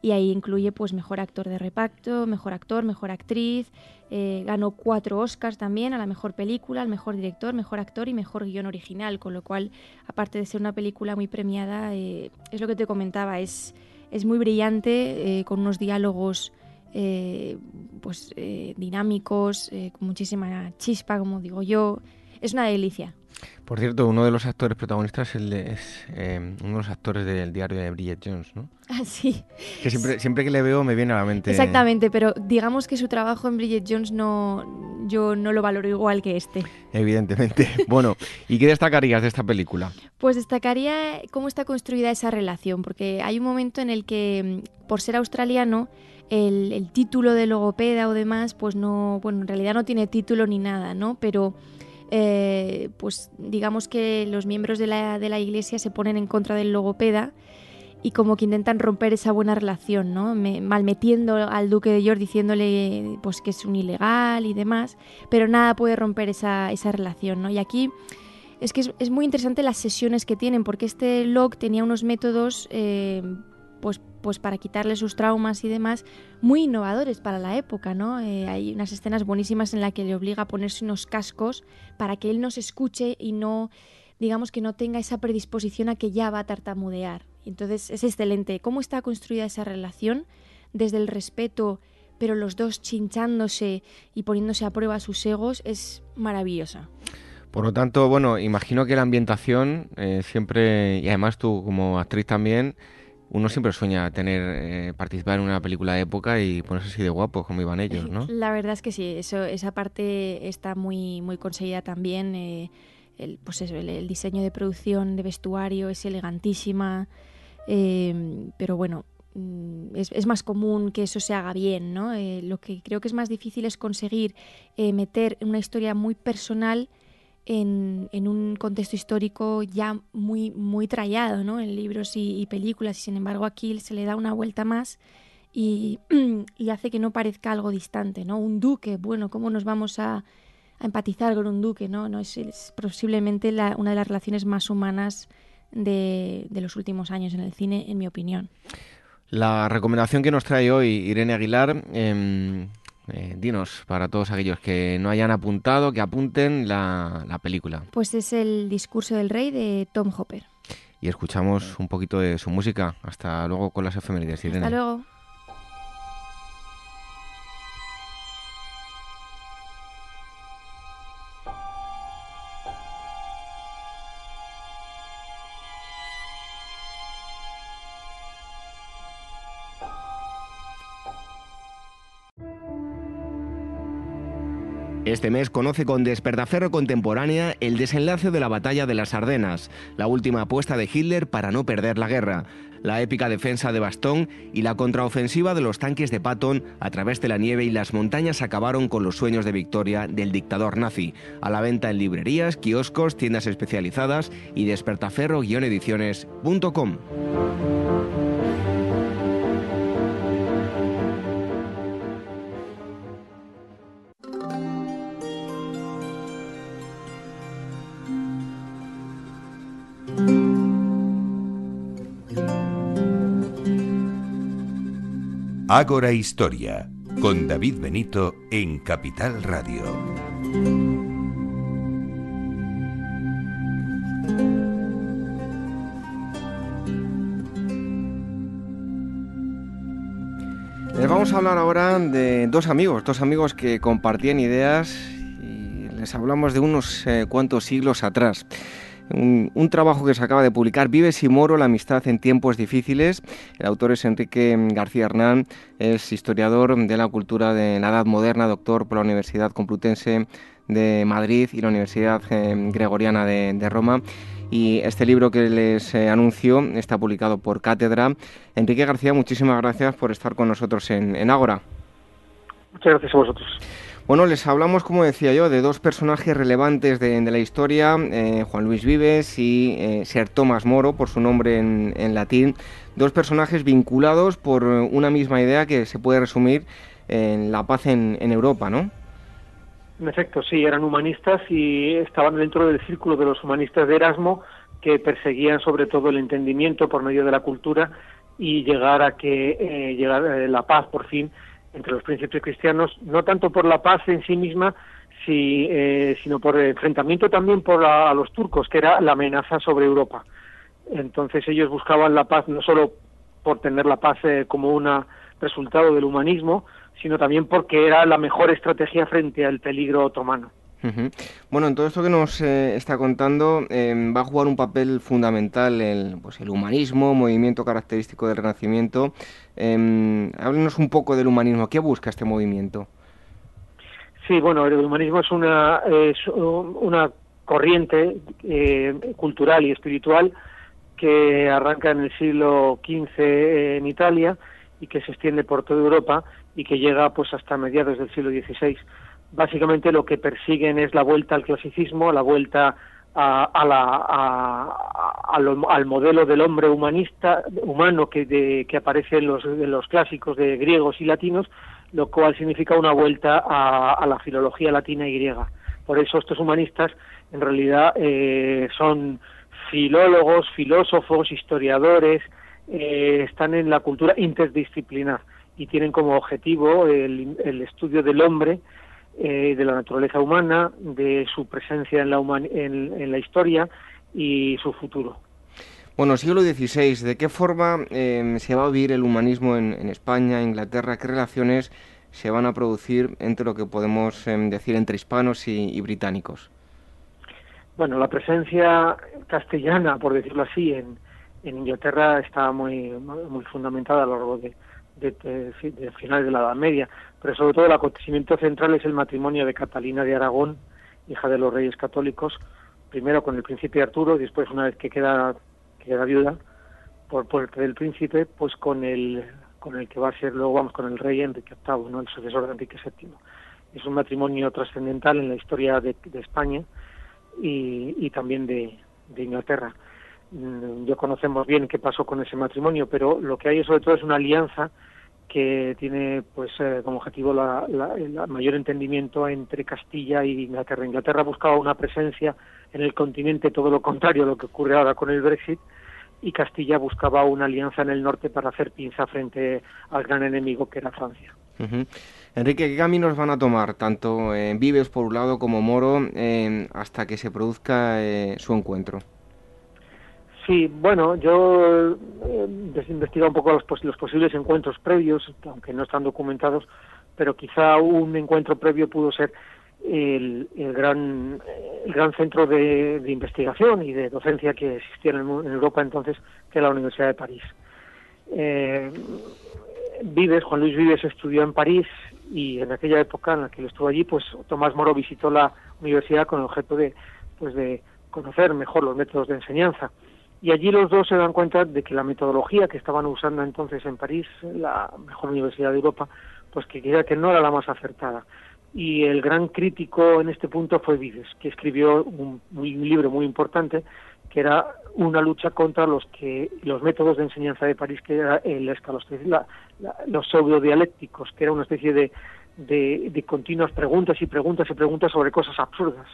y ahí incluye pues mejor actor de reparto, mejor actor, mejor actriz, eh, ganó cuatro Oscars también a la mejor película, al mejor director, mejor actor y mejor guion original, con lo cual aparte de ser una película muy premiada, eh, es lo que te comentaba, es, es muy brillante, eh, con unos diálogos pues dinámicos, con muchísima chispa, como digo yo, es una delicia. Por cierto, uno de los actores protagonistas es, eh, uno de los actores del diario de Bridget Jones, ¿no? Ah, sí. Que siempre, siempre que le veo me viene a la mente. Exactamente, pero digamos que su trabajo en Bridget Jones no, yo no lo valoro igual que este. Evidentemente. bueno, ¿y qué destacarías de esta película? Pues destacaría cómo está construida esa relación, porque hay un momento en el que, por ser australiano, el, el título de logopeda o demás, pues no, bueno, en realidad no tiene título ni nada, ¿no? Pero eh, pues digamos que los miembros de la, de la, iglesia se ponen en contra del logopeda y como que intentan romper esa buena relación, ¿no? malmetiendo al duque de York diciéndole pues que es un ilegal y demás, pero nada puede romper esa, esa relación, ¿no? Y aquí es que es, muy interesante las sesiones que tienen, porque este log tenía unos métodos eh, pues, pues para quitarle sus traumas y demás, muy innovadores para la época, ¿no? Eh, hay unas escenas buenísimas en las que le obliga a ponerse unos cascos para que él no se escuche y no, digamos que no tenga esa predisposición a que ya va a tartamudear. Entonces es excelente. ¿Cómo está construida esa relación? Desde el respeto, pero los dos chinchándose y poniéndose a prueba sus egos, es maravillosa. Por lo tanto, bueno, imagino que la ambientación eh, siempre, y además tú como actriz también, uno siempre sueña tener eh, participar en una película de época y ponerse así de guapos como iban ellos, ¿no? La verdad es que sí, eso, esa parte está muy, muy conseguida también. Eh, el, pues eso, el, diseño de producción de vestuario es elegantísima, eh, pero bueno, mm, es, más común que eso se haga bien, ¿no? Eh, lo que creo que es más difícil es conseguir eh, meter una historia muy personal en, un contexto histórico ya muy, muy trallado, ¿no? En libros y, películas, y sin embargo aquí se le da una vuelta más y, hace que no parezca algo distante, ¿no? Un duque, bueno, ¿cómo nos vamos a, empatizar con un duque, ¿no? no es, posiblemente una de las relaciones más humanas de, los últimos años en el cine, en mi opinión. La recomendación que nos trae hoy Irene Aguilar, em, eh, dinos para todos aquellos que no hayan apuntado, que apunten la, la película. Pues es el discurso del rey de Tom Hopper. Y escuchamos un poquito de su música. Hasta luego con las efemérides, Irene. Hasta luego. Este mes conoce con Despertaferro Contemporánea el desenlace de la batalla de las Ardenas, la última apuesta de Hitler para no perder la guerra, la épica defensa de Bastón y la contraofensiva de los tanques de Patton a través de la nieve y las montañas acabaron con los sueños de victoria del dictador nazi. A la venta en librerías, kioscos, tiendas especializadas y despertaferro-ediciones.com. Ágora Historia, con David Benito en Capital Radio. Les vamos a hablar ahora de dos amigos, dos amigos que compartían ideas y les hablamos de unos eh, cuantos siglos atrás. Un, trabajo que se acaba de publicar, Vives y Moro, la amistad en tiempos difíciles. El autor es Enrique García Hernán, es historiador de la cultura de la Edad Moderna, doctor por la Universidad Complutense de Madrid y la Universidad eh, Gregoriana de, Roma. Y este libro que les eh, anuncio está publicado por Cátedra. Enrique García, muchísimas gracias por estar con nosotros en, en. Muchas gracias a vosotros. Bueno, les hablamos, como decía yo, de dos personajes relevantes de, la historia, eh, Juan Luis Vives y eh, Ser Tomás Moro, por su nombre en, latín, dos personajes vinculados por una misma idea que se puede resumir en la paz en, Europa, ¿no? En efecto, sí, eran humanistas y estaban dentro del círculo de los humanistas de Erasmo que perseguían sobre todo el entendimiento por medio de la cultura y llegar a que eh, llegar la paz por fin entre los príncipes cristianos, no tanto por la paz en sí misma, eh, sino por el enfrentamiento también por a los turcos, que era la amenaza sobre Europa. Entonces ellos buscaban la paz no solo por tener la paz eh, como un resultado del humanismo, sino también porque era la mejor estrategia frente al peligro otomano. Bueno, en todo esto que nos eh, está contando em, va a jugar un papel fundamental el, pues, el humanismo, movimiento característico del Renacimiento. Eh, háblenos un poco del humanismo. ¿Qué busca este movimiento? Sí, bueno, el humanismo es una, una corriente eh, cultural y espiritual que arranca en el siglo XV en Italia y que se extiende por toda Europa y que llega pues hasta mediados del siglo XVI básicamente lo que persiguen es la vuelta al clasicismo, la vuelta a, la, al modelo del hombre humanista, humano que, que aparece en los, los clásicos de griegos y latinos, lo cual significa una vuelta a, la filología latina y griega. Por eso estos humanistas en realidad eh, son filólogos, filósofos, historiadores, eh, están en la cultura interdisciplinar y tienen como objetivo el, el estudio del hombre eh, de la naturaleza humana, de su presencia en la, en, la historia y su futuro. Bueno, siglo XVI, ¿de qué forma em, se va a vivir el humanismo en, España, Inglaterra? ¿Qué relaciones se van a producir entre lo que podemos em, decir entre hispanos y, británicos? Bueno, la presencia castellana, por decirlo así, en, en Inglaterra está muy, muy fundamentada a lo largo de, de, finales de la Edad Media, pero sobre todo el acontecimiento central es el matrimonio de Catalina de Aragón, hija de los reyes católicos, primero con el príncipe Arturo y después una vez que queda, queda viuda, por, por el príncipe, pues con el con el que va a ser luego, vamos, con el rey Enrique VIII, ¿no? el sucesor de Enrique VII. Es un matrimonio trascendental en la historia de, España y, y también de, de Inglaterra. Mm, ya conocemos bien qué pasó con ese matrimonio, pero lo que hay sobre todo es una alianza que tiene pues eh, como objetivo la, la, mayor entendimiento entre Castilla y Inglaterra. Inglaterra buscaba una presencia en el continente, todo lo contrario a lo que ocurre ahora con el Brexit, y Castilla buscaba una alianza en el norte para hacer pinza frente al gran enemigo que era Francia. Enrique, ¿qué caminos van a tomar tanto en Vives por un lado como Moro hasta que se produzca eh, su encuentro? Sí, bueno, yo he eh, investigado un poco los, posibles encuentros previos, aunque no están documentados, pero quizá un encuentro previo pudo ser el, gran, el gran centro de, investigación y de docencia que existía en, Europa entonces, que era la Universidad de París. Eh, Vives, Juan Luis Vives estudió en París y en aquella época en la que él estuvo allí, pues Tomás Moro visitó la universidad con el objeto de, pues de conocer mejor los métodos de enseñanza. Y allí los dos se dan cuenta de que la metodología que estaban usando entonces en París, la mejor universidad de Europa, pues que quería que no era la más acertada. Y el gran crítico en este punto fue Vives, que escribió un, libro muy importante que era una lucha contra los que los métodos de enseñanza de París, que era el la, los pseudodialécticos, que era una especie de, de continuas preguntas y preguntas y preguntas sobre cosas absurdas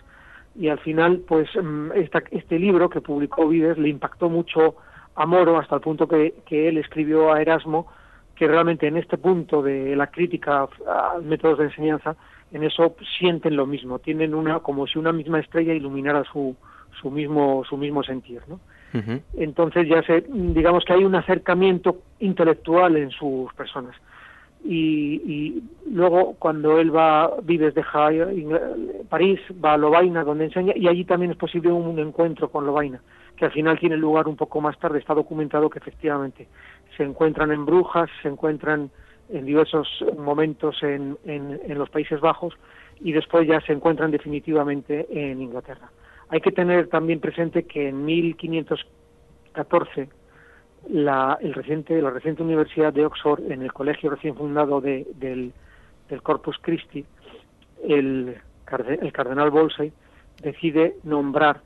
y al final pues mm, este libro que publicó Vives le impactó mucho a Moro hasta el punto que, que él escribió a Erasmo que realmente en este punto de la crítica a métodos de enseñanza en eso sienten lo mismo tienen una como si una misma estrella iluminara su su mismo su mismo sentir ¿no? entonces ya se digamos que hay un acercamiento intelectual en sus personas y, luego cuando él va, Vives deja París, va a Lovaina donde enseña y allí también es posible un, encuentro con Lovaina, que al final tiene lugar un poco más tarde, está documentado que efectivamente se encuentran en Brujas, se encuentran en diversos momentos en, en, en los Países Bajos y después ya se encuentran definitivamente en Inglaterra. Hay que tener también presente que en 1514 la, el reciente, la reciente Universidad de Oxford, en el colegio recién fundado de, del, Corpus Christi, el, el cardenal Wolsey decide nombrar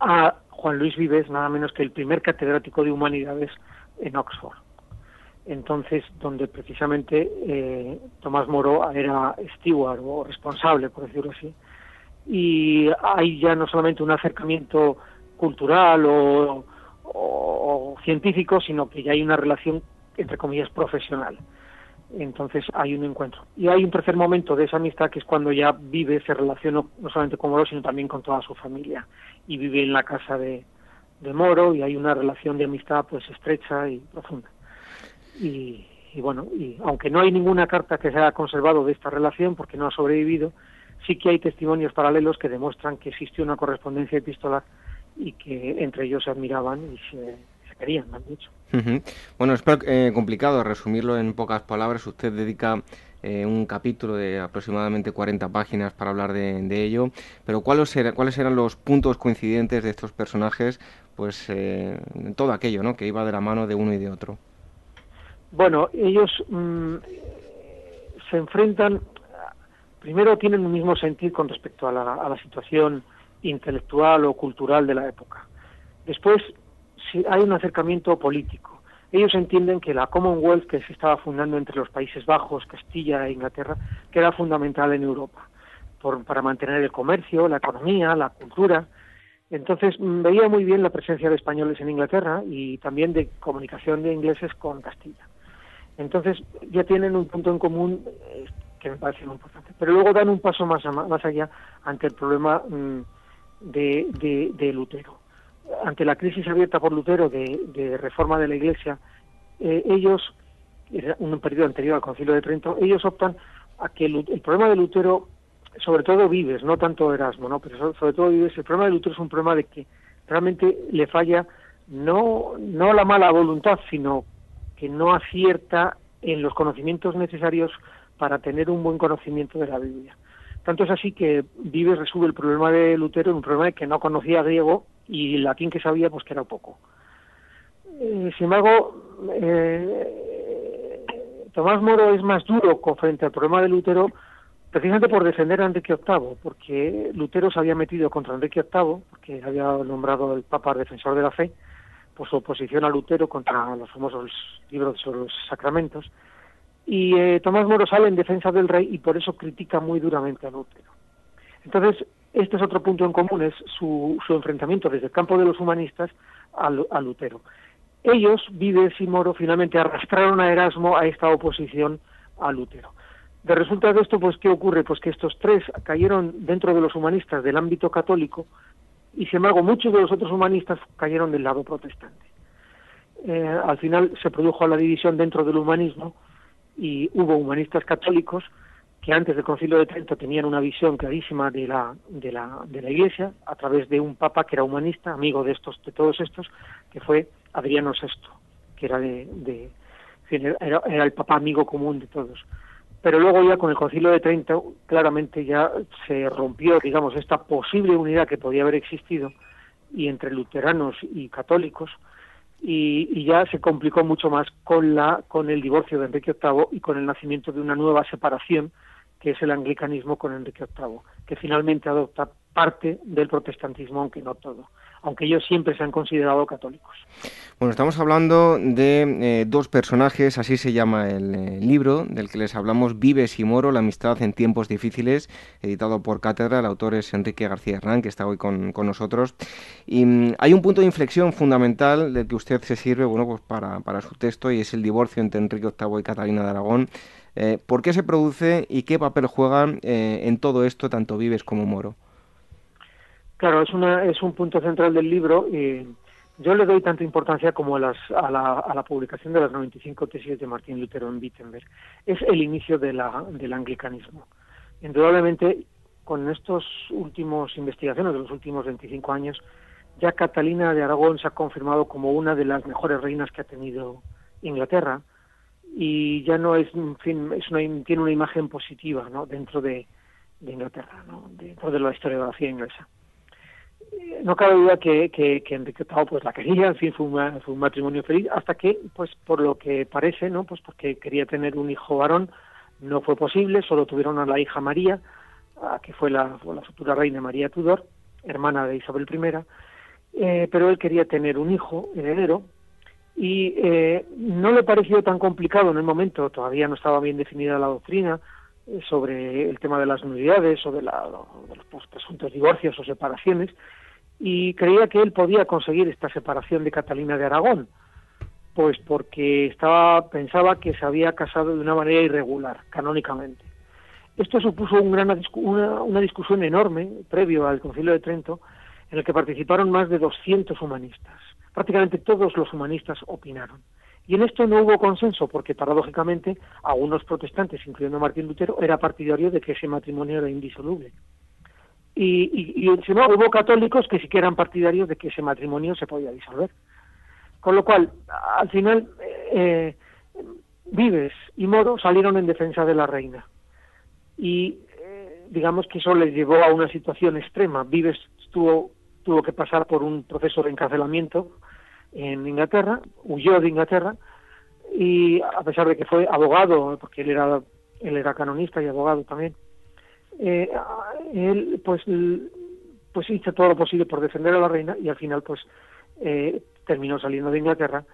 a Juan Luis Vives, nada menos que el primer catedrático de humanidades en Oxford. Entonces, donde precisamente eh, Tomás Moro era steward o responsable, por decirlo así, y hay ya no solamente un acercamiento cultural o, o, científico, sino que ya hay una relación, entre comillas, profesional. Entonces hay un encuentro. Y hay un tercer momento de esa amistad que es cuando ya vive, se relaciona no solamente con Moro, sino también con toda su familia. Y vive en la casa de, de Moro y hay una relación de amistad pues estrecha y profunda. Y, y, bueno, y aunque no hay ninguna carta que se haya conservado de esta relación porque no ha sobrevivido, sí que hay testimonios paralelos que demuestran que existió una correspondencia epistolar y que entre ellos se admiraban y se, querían, han dicho. Bueno, es eh, complicado resumirlo en pocas palabras. Usted dedica eh, un capítulo de aproximadamente 40 páginas para hablar de, ello, pero ¿cuáles, ¿cuáles eran los puntos coincidentes de estos personajes? Pues eh, todo aquello, ¿no? Que iba de la mano de uno y de otro. Bueno, ellos mm, se enfrentan, primero tienen un mismo sentir con respecto a la, a la situación intelectual o cultural de la época. Después si hay un acercamiento político. Ellos entienden que la Commonwealth que se estaba fundando entre los Países Bajos, Castilla e Inglaterra, que era fundamental en Europa por, para mantener el comercio, la economía, la cultura. Entonces mm, veía muy bien la presencia de españoles en Inglaterra y también de comunicación de ingleses con Castilla. Entonces ya tienen un punto en común eh, que me parece muy importante. Pero luego dan un paso más, más allá ante el problema mm, de, de, Lutero. Ante la crisis abierta por Lutero de, reforma de la Iglesia, eh, ellos, en un periodo anterior al Concilio de Trento, ellos optan a que el, problema de Lutero, sobre todo Vives, no tanto Erasmo, ¿no? pero sobre, todo Vives, el problema de Lutero es un problema de que realmente le falla no, no la mala voluntad, sino que no acierta en los conocimientos necesarios para tener un buen conocimiento de la Biblia. Tanto es así que Vives resuelve el problema de Lutero en un problema de que no conocía griego y latín que sabía pues que era poco. Eh, sin embargo, Tomás Moro es más duro frente al problema de Lutero precisamente por defender a Enrique VIII, porque Lutero se había metido contra Enrique VIII, porque había nombrado el Papa defensor de la fe, por su oposición a Lutero contra los famosos libros sobre los sacramentos, y eh, Tomás Moro sale en defensa del rey y por eso critica muy duramente a Lutero. Entonces, este es otro punto en común, es su, enfrentamiento desde el campo de los humanistas a Lutero. Ellos, Vives y Moro, finalmente arrastraron a Erasmo a esta oposición a Lutero. De resulta de esto, pues, ¿qué ocurre? Pues que estos tres cayeron dentro de los humanistas del ámbito católico y, sin embargo, muchos de los otros humanistas cayeron del lado protestante. Eh, al final se produjo la división dentro del humanismo y hubo humanistas católicos que antes del Concilio de Trento tenían una visión clarísima de la, de la, de la Iglesia a través de un papa que era humanista, amigo de estos, de todos estos, que fue Adriano VI, que era de, de era, el papa amigo común de todos. Pero luego ya con el Concilio de Trento claramente ya se rompió, digamos, esta posible unidad que podía haber existido y entre luteranos y católicos y, ya se complicó mucho más con la con el divorcio de Enrique VIII y con el nacimiento de una nueva separación que es el anglicanismo con Enrique VIII, que finalmente adopta parte del protestantismo, aunque no todo aunque ellos siempre se han considerado católicos. Bueno, estamos hablando de eh, dos personajes, así se llama el eh, libro del que les hablamos, Vives y Moro, la amistad en tiempos difíciles, editado por Cátedra, el autor es Enrique García Hernán, que está hoy con, nosotros. Y mm, hay un punto de inflexión fundamental del que usted se sirve bueno, pues para, su texto y es el divorcio entre Enrique VIII y Catalina de Aragón. Eh, ¿Por qué se produce y qué papel juegan en todo esto tanto Vives como Moro? Claro, es, una, es un punto central del libro y yo le doy tanta importancia como a, las, a, la, a la publicación de las 95 tesis de Martín Lutero en Wittenberg. Es el inicio de la, del anglicanismo. Indudablemente, con estas últimas investigaciones de los últimos 25 años, ya Catalina de Aragón se ha confirmado como una de las mejores reinas que ha tenido Inglaterra y ya no es, en fin, es tiene una imagen positiva ¿no? dentro de, de Inglaterra, ¿no? dentro de la historiografía inglesa no cabe duda que, que, que Enrique VIII pues la quería, en fin, fue, un matrimonio feliz, hasta que, pues por lo que parece, ¿no? Pues porque quería tener un hijo varón, no fue posible, solo tuvieron a la hija María, que fue la, futura reina María Tudor, hermana de Isabel I, eh, pero él quería tener un hijo heredero, y eh, no le pareció tan complicado en el momento, todavía no estaba bien definida la doctrina, eh, sobre el tema de las nulidades o de, la, los presuntos divorcios o separaciones, y creía que él podía conseguir esta separación de Catalina de Aragón, pues porque estaba pensaba que se había casado de una manera irregular, canónicamente. Esto supuso gran, una, una discusión enorme previo al Concilio de Trento, en el que participaron más de 200 humanistas. Prácticamente todos los humanistas opinaron. Y en esto no hubo consenso, porque paradójicamente algunos protestantes, incluyendo Martín Lutero, era partidario de que ese matrimonio era indisoluble y, y, y hubo católicos que sí que eran partidarios de que ese matrimonio se podía disolver. Con lo cual, al final, eh, Vives y Moro salieron en defensa de la reina. Y eh, digamos que eso les llevó a una situación extrema. Vives tuvo, tuvo que pasar por un proceso de encarcelamiento en Inglaterra, huyó de Inglaterra, y a pesar de que fue abogado, porque él era, él era canonista y abogado también, eh, él pues pues hizo todo lo posible por defender a la reina y al final pues eh, terminó saliendo de Inglaterra.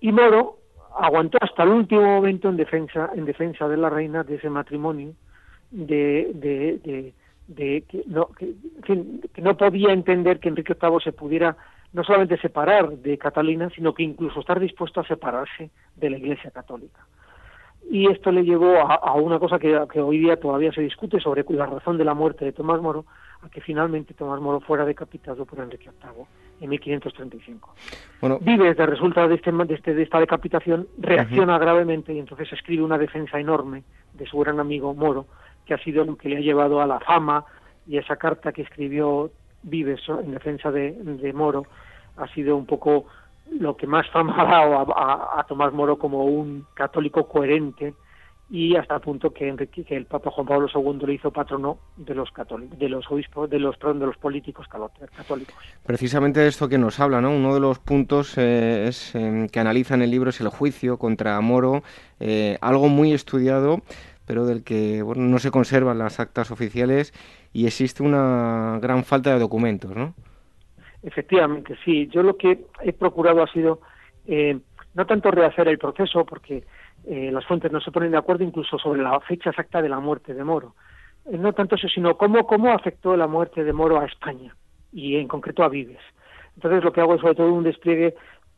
Y Moro aguantó hasta el último momento en defensa en defensa de la reina de ese matrimonio de, de, de, que no que, que no podía entender que Enrique VIII se pudiera no solamente separar de Catalina sino que incluso estar dispuesto a separarse de la Iglesia católica y esto le llevó a, una cosa que, hoy día todavía se discute sobre la razón de la muerte de Tomás Moro, a que finalmente Tomás Moro fuera decapitado por Enrique VIII en 1535. Bueno, Vives, de resultado de, este, de, este, de esta decapitación, reacciona gravemente y entonces escribe una defensa enorme de su gran amigo Moro, que ha sido lo que le ha llevado a la fama y esa carta que escribió Vives en defensa de, de Moro ha sido un poco lo que más fama ha dado a, Tomás Moro como un católico coherente y hasta el punto que, Enrique, que el Papa Juan Pablo II le hizo patrono de los católicos, de los obispos, de los de los políticos católicos. Precisamente de esto que nos habla, ¿no? Uno de los puntos eh, eh, que analiza en el libro es el juicio contra Moro, eh, algo muy estudiado, pero del que bueno, no se conservan las actas oficiales y existe una gran falta de documentos, ¿no? Efectivamente, sí. Yo lo que he procurado ha sido no tanto rehacer el proceso, porque eh, las fuentes no se ponen de acuerdo incluso sobre la fecha exacta de la muerte de Moro. Eh, no tanto eso, sino cómo, cómo afectó la muerte de Moro a España y en concreto a Vives. Entonces lo que hago es sobre todo un despliegue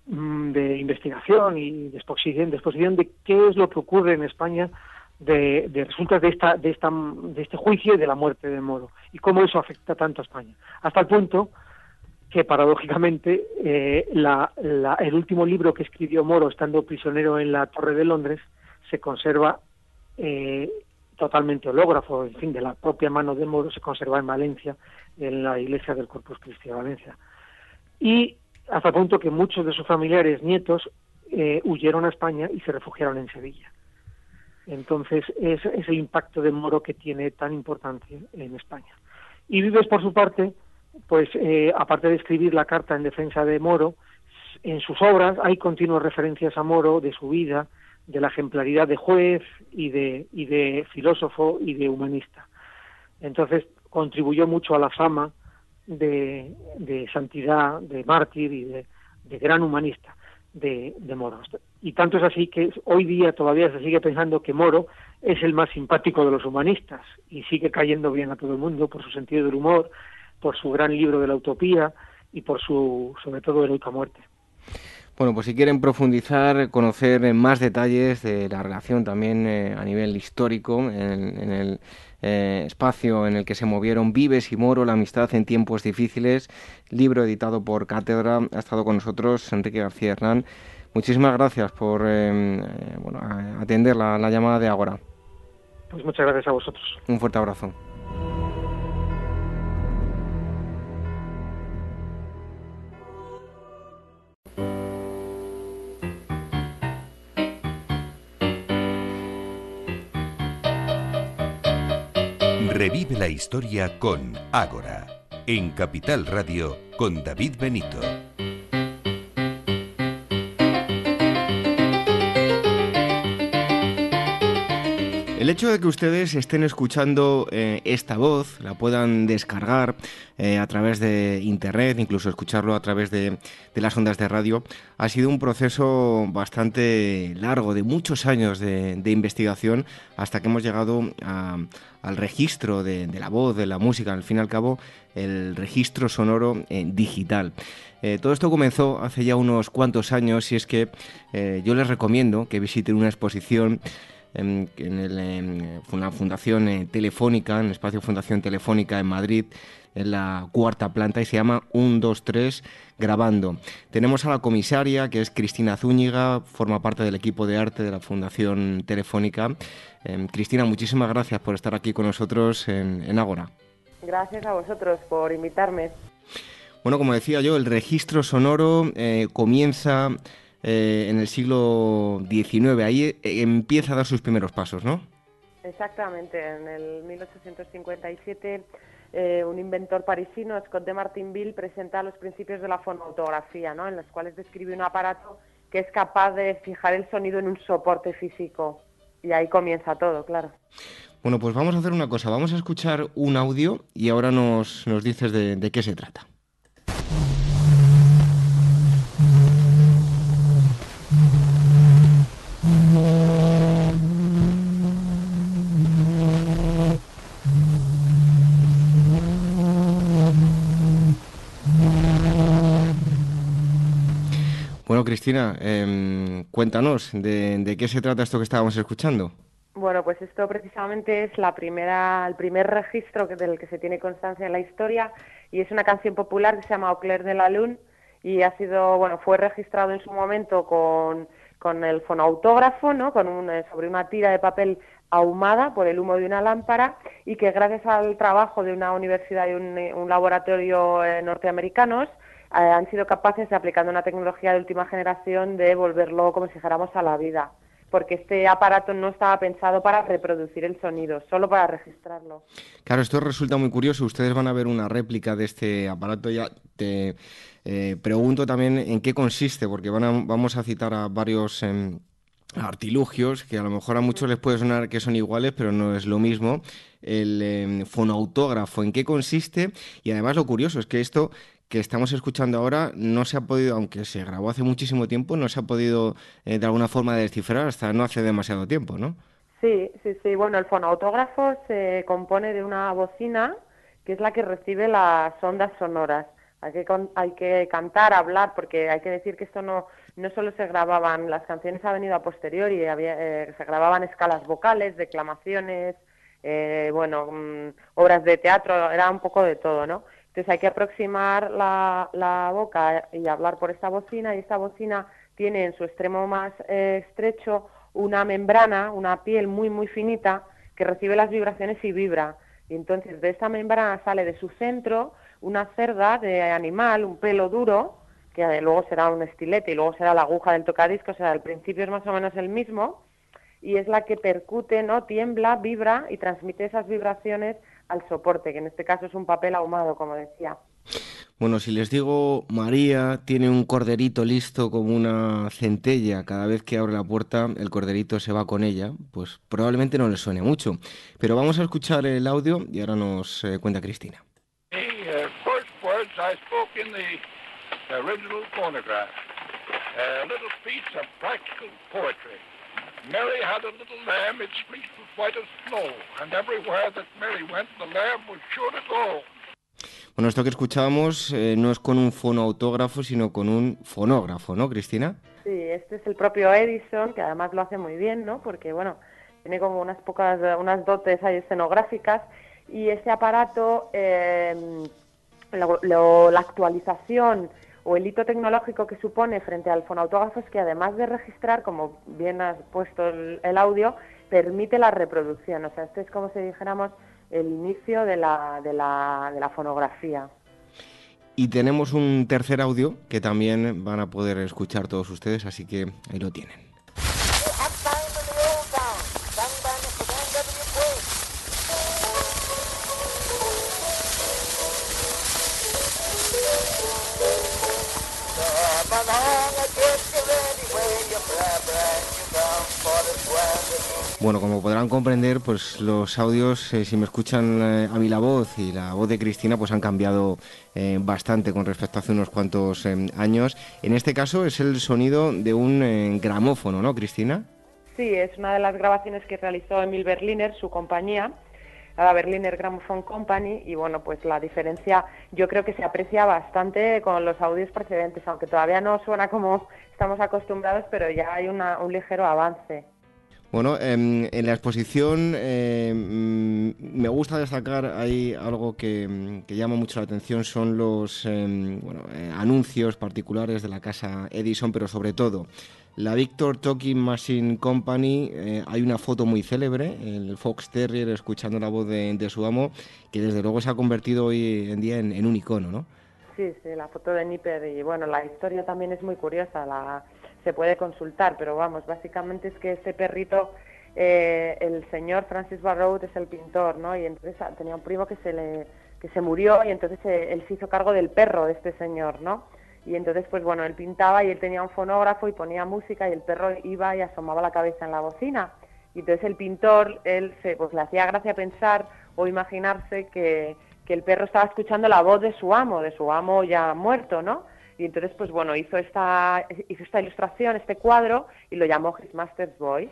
mm, de investigación y de de exposición de qué es lo que ocurre en España de, de resultas de esta, de esta, de este juicio y de la muerte de Moro y cómo eso afecta tanto a España. Hasta el punto que paradójicamente eh, el último libro que escribió Moro estando prisionero en la Torre de Londres se conserva eh, totalmente hológrafo, en fin, de la propia mano de Moro se conserva en Valencia, en la iglesia del Corpus Christi de Valencia. Y hasta el punto que muchos de sus familiares nietos eh, huyeron a España y se refugiaron en Sevilla. Entonces, es, es el impacto de Moro que tiene tan importante en España. Y Vives, por su parte, pues eh, aparte de escribir la carta en defensa de Moro, en sus obras hay continuas referencias a Moro, de su vida, de la ejemplaridad de juez y de, y de filósofo y de humanista. Entonces contribuyó mucho a la fama de, de santidad, de mártir y de, de gran humanista de, de, Moro. Y tanto es así que hoy día todavía se sigue pensando que Moro es el más simpático de los humanistas y sigue cayendo bien a todo el mundo por su sentido del humor por su gran libro de la utopía y por su, sobre todo, heroica muerte. Bueno, pues si quieren profundizar, conocer más detalles de la relación también eh, a nivel histórico en, el eh, espacio en el que se movieron Vives y Moro, la amistad en tiempos difíciles, libro editado por Cátedra, ha estado con nosotros Enrique García Hernán. Muchísimas gracias por eh, bueno, atender la, la llamada de Agora. Pues muchas gracias a vosotros. Un fuerte abrazo. Revive la historia con Ágora, en Capital Radio con David Benito. El hecho de que ustedes estén escuchando eh, esta voz, la puedan descargar eh, a través de internet, incluso escucharlo a través de, las ondas de radio, ha sido un proceso bastante largo, de muchos años de, investigación, hasta que hemos llegado al registro de, la voz, de la música, al fin y al cabo, el registro sonoro eh, digital. todo esto comenzó hace ya unos cuantos años y es que yo les recomiendo que visiten una exposición en, en, una fundación eh, telefónica, en el espacio Fundación Telefónica en Madrid, en la cuarta planta y se llama 123 grabando. Tenemos a la comisaria que es Cristina Zúñiga, forma parte del equipo de arte de la Fundación Telefónica. Em, Cristina, muchísimas gracias por estar aquí con nosotros en, en Ágora. Gracias a vosotros por invitarme. Bueno, como decía yo, el registro sonoro eh, comienza eh, en el siglo XIX. Ahí eh, empieza a dar sus primeros pasos, ¿no? Exactamente. En el 1857 eh, un inventor parisino, Scott de Martinville, presenta los principios de la fonoautografía, ¿no? en los cuales describe un aparato que es capaz de fijar el sonido en un soporte físico. Y ahí comienza todo, claro. Bueno, pues vamos a hacer una cosa. Vamos a escuchar un audio y ahora nos, nos dices de qué se trata. Cristina, em, cuéntanos de, qué se trata esto que estábamos escuchando. Bueno, pues esto precisamente es la primera, el primer registro del que se tiene constancia en la historia y es una canción popular que se llama Au clair de la lune y ha sido, bueno, fue registrado en su momento con, con el fonautógrafo, ¿no? Con un, eh, sobre una tira de papel ahumada por el humo de una lámpara y que gracias al trabajo de una universidad y un, eh, laboratorio eh, norteamericanos eh, han sido capaces, aplicando una tecnología de última generación, de volverlo como si dijéramos a la vida. porque este aparato no estaba pensado para reproducir el sonido, solo para registrarlo. Claro, esto resulta muy curioso. Ustedes van a ver una réplica de este aparato. Ya te eh, pregunto también en qué consiste, porque van vamos a citar a varios em, artilugios que a lo mejor a muchos les puede sonar que son iguales, pero no es lo mismo. El em, fonoautógrafo, ¿en qué consiste? Y además lo curioso es que esto que estamos escuchando ahora no se ha podido, aunque se grabó hace muchísimo tiempo, no se ha podido eh, de alguna forma descifrar hasta no hace demasiado tiempo, ¿no? Sí, sí, sí. Bueno, el fonoautógrafo se compone de una bocina que es la que recibe las ondas sonoras. Hay que, hay que cantar, hablar, porque hay que decir que esto no, no solo se grababan, las canciones han venido a posteriori, había, eh, se grababan escalas vocales, declamaciones, eh, bueno, mm, obras de teatro, era un poco de todo, ¿no? Entonces hay que aproximar la, boca y hablar por esta bocina y esta bocina tiene en su extremo más eh, estrecho una membrana, una piel muy muy finita que recibe las vibraciones y vibra. Y entonces de esta membrana sale de su centro una cerda de animal, un pelo duro, que luego será un estilete y luego será la aguja del tocadiscos, o sea, al principio es más o menos el mismo, y es la que percute, ¿no? Tiembla, vibra y transmite esas vibraciones al soporte, que en este caso es un papel ahumado, como decía. Bueno, si les digo María tiene un corderito listo como una centella, cada vez que abre la puerta el corderito se va con ella, pues probablemente no les suene mucho. Pero vamos a escuchar el audio y ahora nos eh, cuenta Cristina. First words I spoke in the Mary had a little lamb, its fleece was white as snow, and everywhere that Mary went, the lamb was sure to go. Bueno, esto que escuchábamos eh, no es con un fonoautógrafo, sino con un fonógrafo, ¿no, Cristina? Sí, este es el propio Edison, que además lo hace muy bien, ¿no? Porque, bueno, tiene como unas pocas, unas dotes ahí escenográficas, y ese aparato, eh, la actualización o el hito tecnológico que supone frente al fonautógrafo es que además de registrar, como bien has puesto el, audio, permite la reproducción. O sea, este es como si dijéramos el inicio de la, de la, de la fonografía. Y tenemos un tercer audio que también van a poder escuchar todos ustedes, así que ahí lo tienen. Bueno, como podrán comprender, pues los audios, eh, si me escuchan eh, a mí la voz y la voz de Cristina, pues han cambiado eh, bastante con respecto a hace unos cuantos años. En este caso es el sonido de un gramófono, ¿no, Cristina? Sí, es una de las grabaciones que realizó Emil Berliner, su compañía, la Berliner Gramophone Company, y bueno, pues la diferencia yo creo que se aprecia bastante con los audios precedentes, aunque todavía no suena como estamos acostumbrados, pero ya hay un ligero avance. Bueno, em, en la exposición em, me gusta destacar hay algo que, llama mucho la atención son los em, eh, anuncios particulares de la casa Edison, pero sobre todo la Victor Talking Machine Company. Eh, hay una foto muy célebre, el Fox Terrier escuchando la voz de, su amo, que desde luego se ha convertido hoy en día en, un icono, ¿no? Sí, sí, la foto de Nipper y bueno, la historia también es muy curiosa. La se puede consultar, pero vamos, básicamente es que ese perrito, eh, el señor Francis Barrow es el pintor, ¿no? Y entonces ah, tenía un primo que se le que se murió y entonces eh, él se hizo cargo del perro de este señor, ¿no? Y entonces, pues bueno, él pintaba y él tenía un fonógrafo y ponía música y el perro iba y asomaba la cabeza en la bocina. Y entonces el pintor, él se, pues le hacía gracia pensar o imaginarse que, que el perro estaba escuchando la voz de su amo, de su amo ya muerto, ¿no? Y entonces, pues bueno, hizo esta, hizo esta ilustración, este cuadro, y lo llamó His Master's Boy.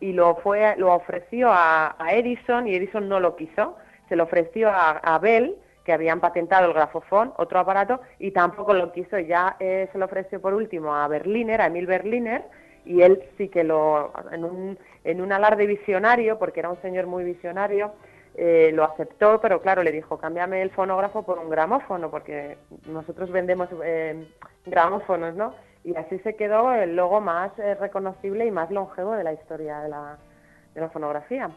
Y lo, fue, lo ofreció a, Edison, y Edison no lo quiso. Se lo ofreció a, Bell, que habían patentado el grafofón, otro aparato, y tampoco lo quiso. Ya eh, se lo ofreció por último a Berliner, a Emil Berliner, y él sí que lo, en un, en un alarde visionario, porque era un señor muy visionario, eh, lo aceptó, pero claro, le dijo, cámbiame el fonógrafo por un gramófono, porque nosotros vendemos eh, gramófonos, ¿no? Y así se quedó el logo más eh, reconocible y más longevo de la historia de la, de la fonografía.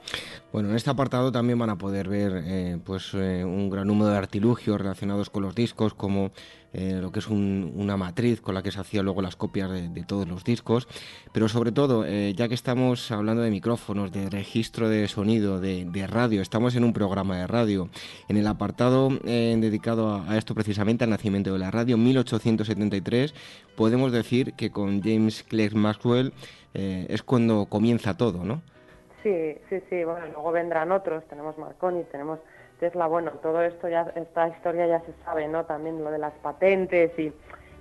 Bueno, en este apartado también van a poder ver eh, pues eh, un gran número de artilugios relacionados con los discos, como eh, lo que es una matriz con la que se hacían luego las copias de, todos los discos, pero sobre todo, ya que estamos hablando de micrófonos, de registro de sonido, de, radio, estamos en un programa de radio. En el apartado dedicado a, a, esto precisamente, al nacimiento de la radio, 1873, podemos decir que con James Clerk Maxwell es cuando comienza todo, ¿no? Sí, sí, sí, bueno, luego vendrán otros, tenemos Marconi, tenemos Tesla, bueno, todo esto ya, esta historia ya se sabe, ¿no? También lo de las patentes y,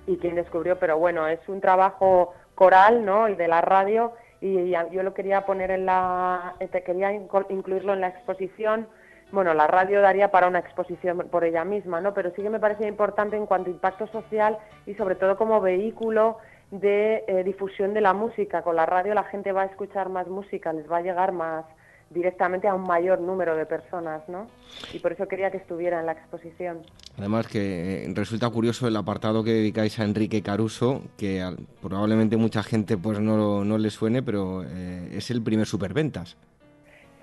y quién descubrió, pero bueno, es un trabajo coral, ¿no? El de la radio y, yo lo quería poner en la, quería incluirlo en la exposición, bueno, la radio daría para una exposición por ella misma, ¿no? Pero sí que me parece importante en cuanto a impacto social y sobre todo como vehículo de eh, difusión de la música. Con la radio la gente va a escuchar más música, les va a llegar más directamente a un mayor número de personas, ¿no? Y por eso quería que estuviera en la exposición. Además que eh, resulta curioso el apartado que dedicáis a Enrique Caruso, que probablemente mucha gente pues no, no le suene, pero eh, es el primer superventas.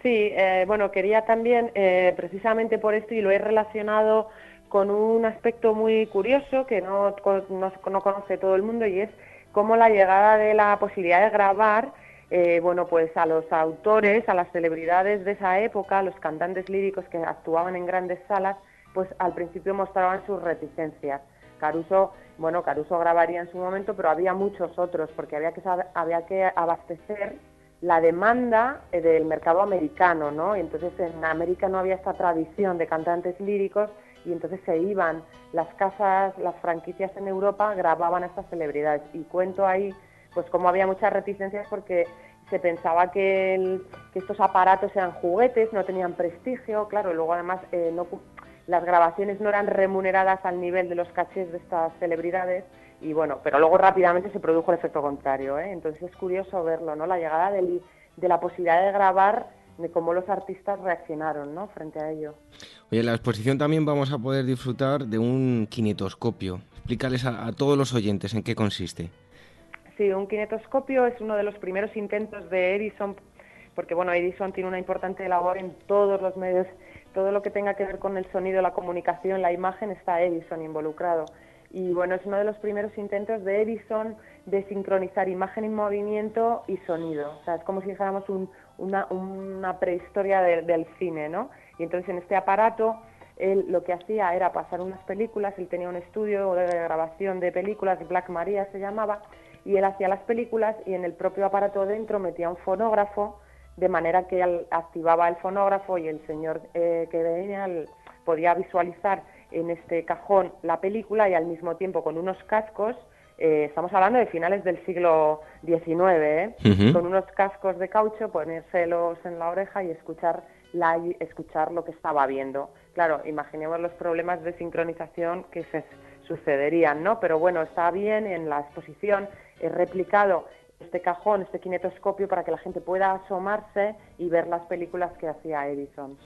Sí, bueno, quería también, precisamente por esto, y lo he relacionado con un aspecto muy curioso que no, no, no conoce todo el mundo, y es como la llegada de la posibilidad de grabar, eh, bueno, pues a los autores, a las celebridades de esa época, los cantantes líricos que actuaban en grandes salas, pues al principio mostraban sus reticencias. Caruso, bueno, Caruso grabaría en su momento, pero había muchos otros, porque había que, había que abastecer la demanda eh, del mercado americano, ¿no? Y entonces en América no había esta tradición de cantantes líricos y entonces se iban las casas, las franquicias en Europa grababan a estas celebridades y cuento ahí pues como había muchas reticencias porque se pensaba que, estos aparatos eran juguetes, no tenían prestigio, claro, luego además eh, las grabaciones no eran remuneradas al nivel de los cachés de estas celebridades y bueno, pero luego rápidamente se produjo el efecto contrario, ¿eh? entonces es curioso verlo, ¿no? La llegada de la posibilidad de grabar de cómo los artistas reaccionaron ¿no? frente a ello. Oye, en la exposición también vamos a poder disfrutar de un kinetoscopio. Explícales a, todos los oyentes en qué consiste. Sí, un kinetoscopio es uno de los primeros intentos de Edison, porque bueno, Edison tiene una importante labor en todos los medios, todo lo que tenga que ver con el sonido, la comunicación, la imagen, está Edison involucrado. Y bueno, es uno de los primeros intentos de Edison de sincronizar imagen y movimiento y sonido. O sea, es como si dijéramos un, una, prehistoria del cine, ¿no? Y entonces en este aparato él lo que hacía era pasar unas películas, él tenía un estudio de grabación de películas, Black Maria se llamaba, y él hacía las películas y en el propio aparato dentro metía un fonógrafo, de manera que activaba el fonógrafo y el señor eh, que venía podía visualizar en este cajón la película y al mismo tiempo con unos cascos eh, estamos hablando de finales del siglo XIX, ¿eh? con unos cascos de caucho, ponérselos en la oreja y escuchar, la, escuchar lo que estaba viendo. Claro, imaginemos los problemas de sincronización que se sucederían, ¿no? Pero bueno, está bien en la exposición, he replicado este cajón, este kinetoscopio para que la gente pueda asomarse y ver las películas que hacía Edison.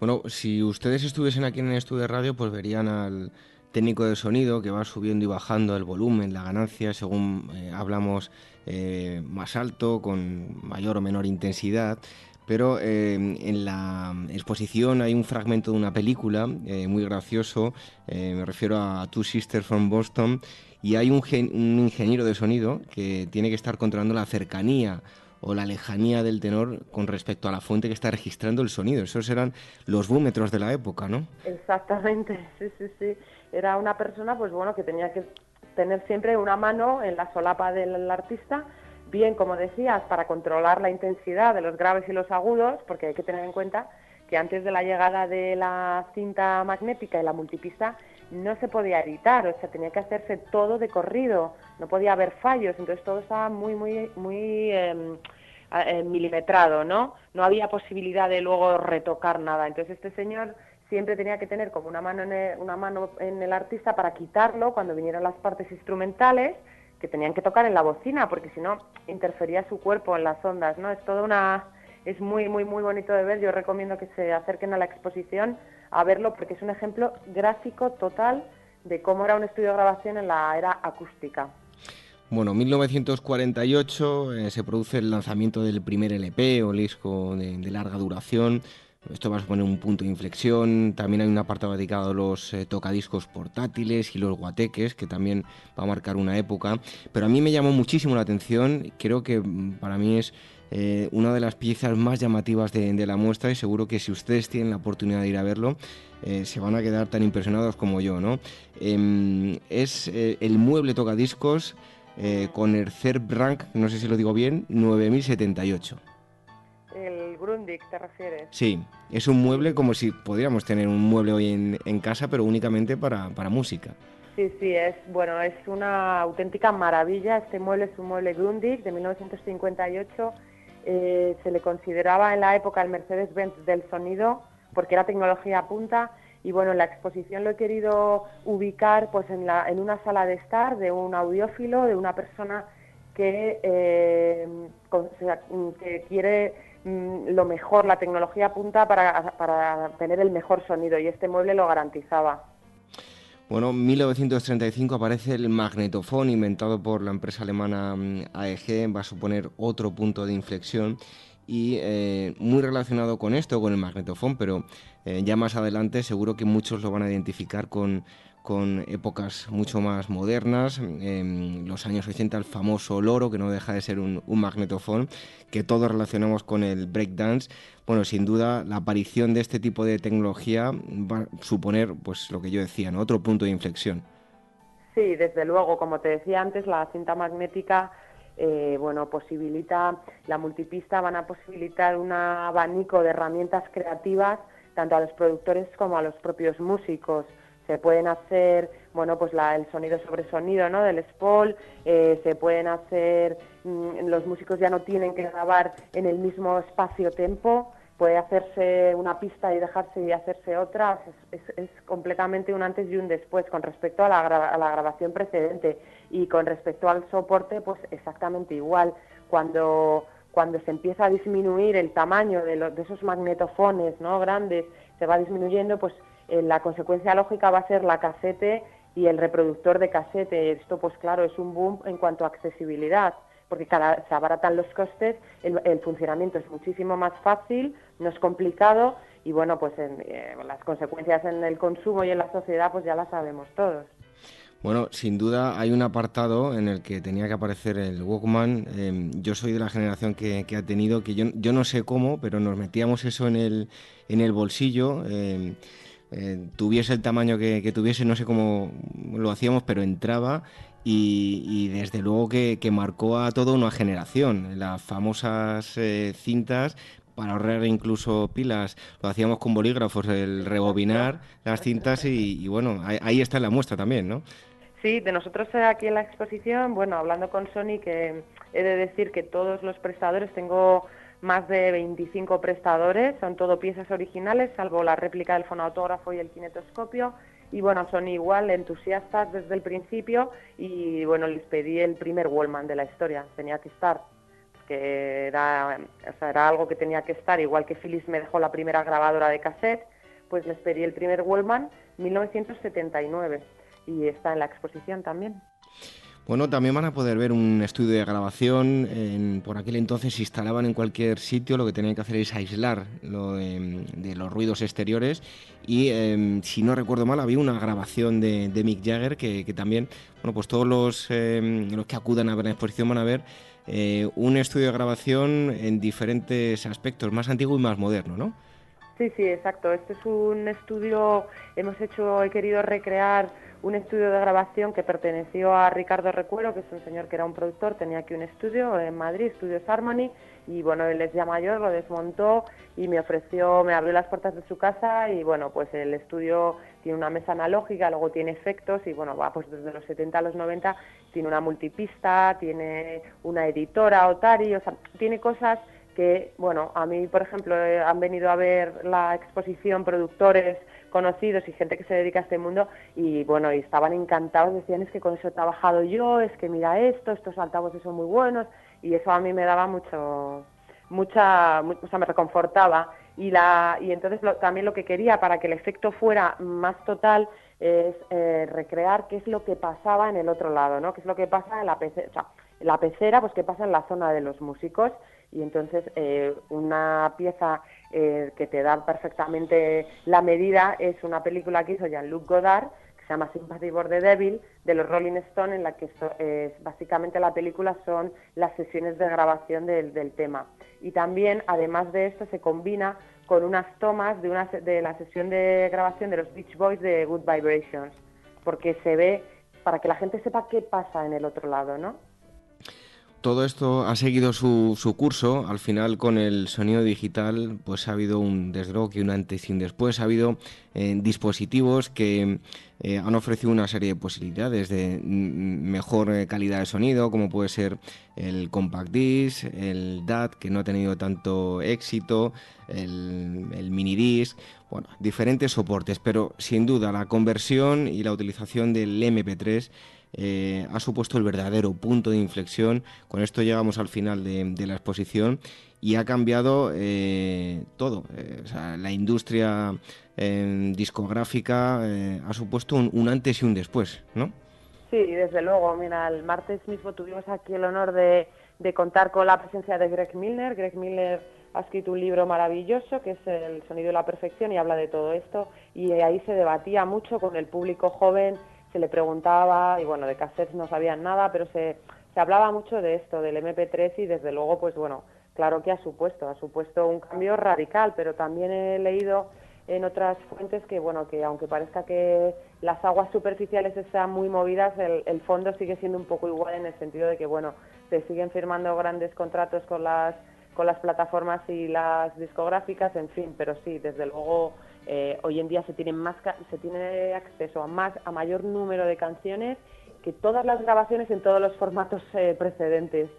Bueno, si ustedes estuviesen aquí en el estudio de radio, pues verían al técnico de sonido que va subiendo y bajando el volumen, la ganancia, según eh, hablamos eh, más alto, con mayor o menor intensidad. Pero eh, en la exposición hay un fragmento de una película muy gracioso, me refiero a Two Sisters from Boston, y hay un, un ingeniero de sonido que tiene que estar controlando la cercanía o la lejanía del tenor con respecto a la fuente que está registrando el sonido. Esos eran los búmetros de la época, ¿no? Exactamente, sí, sí, sí era una persona pues bueno que tenía que tener siempre una mano en la solapa del artista, bien como decías, para controlar la intensidad de los graves y los agudos, porque hay que tener en cuenta que antes de la llegada de la cinta magnética y la multipista no se podía editar, o sea, tenía que hacerse todo de corrido, no podía haber fallos, entonces todo estaba muy, muy, muy em, eh, milimetrado, ¿no? No había posibilidad de luego retocar nada. Entonces este señor siempre tenía que tener como una mano en el, una mano en el artista para quitarlo cuando vinieran las partes instrumentales que tenían que tocar en la bocina porque si no interfería su cuerpo en las ondas no es toda una es muy muy muy bonito de ver. Yo recomiendo que se acerquen a la exposición a verlo porque es un ejemplo gráfico total de cómo era un estudio de grabación en la era acústica. Bueno, 1948 eh, se produce el lanzamiento del primer LP o disco de, larga duración. Esto va a suponer un punto de inflexión. También hay un apartado dedicado a los eh, tocadiscos portátiles y los guateques, que también va a marcar una época. Pero a mí me llamó muchísimo la atención. Creo que mm, para mí es eh, una de las piezas más llamativas de, la muestra y seguro que si ustedes tienen la oportunidad de ir a verlo, se van a quedar tan impresionados como yo, ¿no? Em, es el mueble tocadiscos eh, con el CERB Rank, no sé si lo digo bien, 9078. El Grundig, ¿te refieres? Sí, es un mueble como si podríamos tener un mueble hoy en, casa, pero únicamente para, música. Sí, sí, es bueno, es una auténtica maravilla. Este mueble es un mueble Grundig de 1958. Eh, se le consideraba en la época el Mercedes-Benz del sonido porque era tecnología punta y bueno, la exposición lo he querido ubicar pues en, la, en una sala de estar de un audiófilo, de una persona que, eh, que quiere mm, lo mejor, la tecnología punta para, para tener el mejor sonido y este mueble lo garantizaba. Bueno, en 1935 aparece el magnetofón inventado por la empresa alemana mm, AEG, va a suponer otro punto de inflexión y eh, muy relacionado con esto, con el magnetofón, pero eh, ya más adelante seguro que muchos lo van a identificar con, épocas mucho más modernas, en los años 80 el famoso loro, que no deja de ser un, magnetofón, que todos relacionamos con el breakdance. Bueno, sin duda la aparición de este tipo de tecnología va a suponer, pues lo que yo decía, otro punto de inflexión. Sí, desde luego, como te decía antes, la cinta magnética eh, bueno, posibilita, la multipista van a posibilitar un abanico de herramientas creativas tanto a los productores como a los propios músicos. Se pueden hacer, bueno, pues el sonido sobre sonido, ¿no? Del spol, eh, se pueden hacer, mm, los músicos ya no tienen que grabar en el mismo espacio-tempo, puede hacerse una pista y dejarse y hacerse otra, es, completamente un antes y un después con respecto a la, a la, grabación precedente y con respecto al soporte, pues exactamente igual. Cuando, cuando se empieza a disminuir el tamaño de, de esos magnetofones ¿no? grandes, se va disminuyendo, pues eh, la consecuencia lógica va a ser la casete y el reproductor de casete. Esto, pues claro, es un boom en cuanto a accesibilidad porque cada, se abaratan los costes, el, funcionamiento es muchísimo más fácil, no es complicado y bueno, pues eh, las consecuencias en el consumo y en la sociedad pues ya las sabemos todos. Bueno, sin duda hay un apartado en el que tenía que aparecer el Walkman. Em, yo soy de la generación que, ha tenido, que yo, yo, no sé cómo, pero nos metíamos eso en el, en el bolsillo. Em, eh, tuviese el tamaño que, que, tuviese, no sé cómo lo hacíamos, pero entraba y, desde luego que, marcó a toda una generación. Las famosas eh, cintas para ahorrar incluso pilas, lo hacíamos con bolígrafos, el rebobinar las cintas y, bueno, ahí, está la muestra también, ¿no? Sí, de nosotros aquí en la exposición, bueno, hablando con Sony, que he de decir que todos los prestadores, tengo más de 25 prestadores, son todo piezas originales, salvo la réplica del fonautógrafo y el kinetoscopio, y bueno, son igual entusiastas desde el principio y bueno, les pedí el primer Wallman de la historia, tenía que estar, que era, era algo que tenía que estar, igual que Philips me dejó la primera grabadora de cassette, pues les pedí el primer Wallman 1979 y está en la exposición también. Bueno, también van a poder ver un estudio de grabación. por aquel entonces se instalaban en cualquier sitio, lo que tenían que hacer es aislar lo de, los ruidos exteriores. Y em, si no recuerdo mal, había una grabación de, Mick Jagger que, también, bueno, pues todos los, em, los que acudan a ver la exposición van a ver eh, un estudio de grabación en diferentes aspectos, más antiguo y más moderno, ¿no? Sí, sí, exacto. Este es un estudio, hemos hecho, he querido recrear un estudio de grabación que perteneció a Ricardo Recuero, que es un señor que era un productor, tenía aquí un estudio en Madrid, Estudios Harmony, y bueno, él es ya mayor, lo desmontó y me ofreció, me abrió las puertas de su casa y bueno, pues el estudio tiene una mesa analógica, luego tiene efectos y bueno, va pues desde los 70 a los 90, tiene una multipista, tiene una editora, Otari, o sea, tiene cosas que, bueno, a mí, por ejemplo, eh, han venido a ver la exposición productores conocidos y gente que se dedica a este mundo y bueno, y estaban encantados, decían es que con eso he trabajado yo, es que mira esto, estos altavoces son muy buenos y eso a mí me daba mucho, mucha, o sea, me reconfortaba. Y, la, y entonces también lo que quería para que el efecto fuera más total es eh, recrear qué es lo que pasaba en el otro lado, ¿no? qué es lo que pasa en la pecera, o sea, la pecera, pues qué pasa en la zona de los músicos y entonces eh, una pieza eh, que te da perfectamente la medida es una película que hizo Jean-Luc Godard que se llama Sympathy for the Devil de los Rolling Stones en la que básicamente la película son las sesiones de grabación del, del tema y también además de esto se combina con unas tomas de, una, de la sesión de grabación de los Beach Boys de Good Vibrations, porque se ve, para que la gente sepa qué pasa en el otro lado, ¿no? Todo esto ha seguido su, curso, al final con el sonido digital pues ha habido un desdroque, un antes y un después, ha habido eh, dispositivos que eh, han ofrecido una serie de posibilidades de mejor eh, calidad de sonido, como puede ser el Compact Disc, el DAT, que no ha tenido tanto éxito, el, el mini disc, bueno, diferentes soportes, pero sin duda la conversión y la utilización del MP3 eh, ha supuesto el verdadero punto de inflexión. Con esto llegamos al final de, la exposición y ha cambiado eh, todo. Eh, la industria discográfica ha supuesto un, antes y un después, ¿no? Sí, desde luego. Mira, el martes mismo tuvimos aquí el honor de, de contar con la presencia de Greg Milner. Greg Milner ha escrito un libro maravilloso que es El sonido de la perfección y habla de todo esto y ahí se debatía mucho con el público joven se le preguntaba, y bueno, de cassettes no sabían nada, pero se, se hablaba mucho de esto, del MP3 y desde luego, pues bueno, claro que ha supuesto, ha supuesto un cambio radical, pero también he leído en otras fuentes que, bueno, que aunque parezca que las aguas superficiales están muy movidas, el, el fondo sigue siendo un poco igual en el sentido de que, bueno, se siguen firmando grandes contratos con las con las plataformas y las discográficas, en fin, pero sí, desde luego eh, hoy en día se tiene más se tiene acceso a más a mayor número de canciones que todas las grabaciones en todos los formatos eh, precedentes.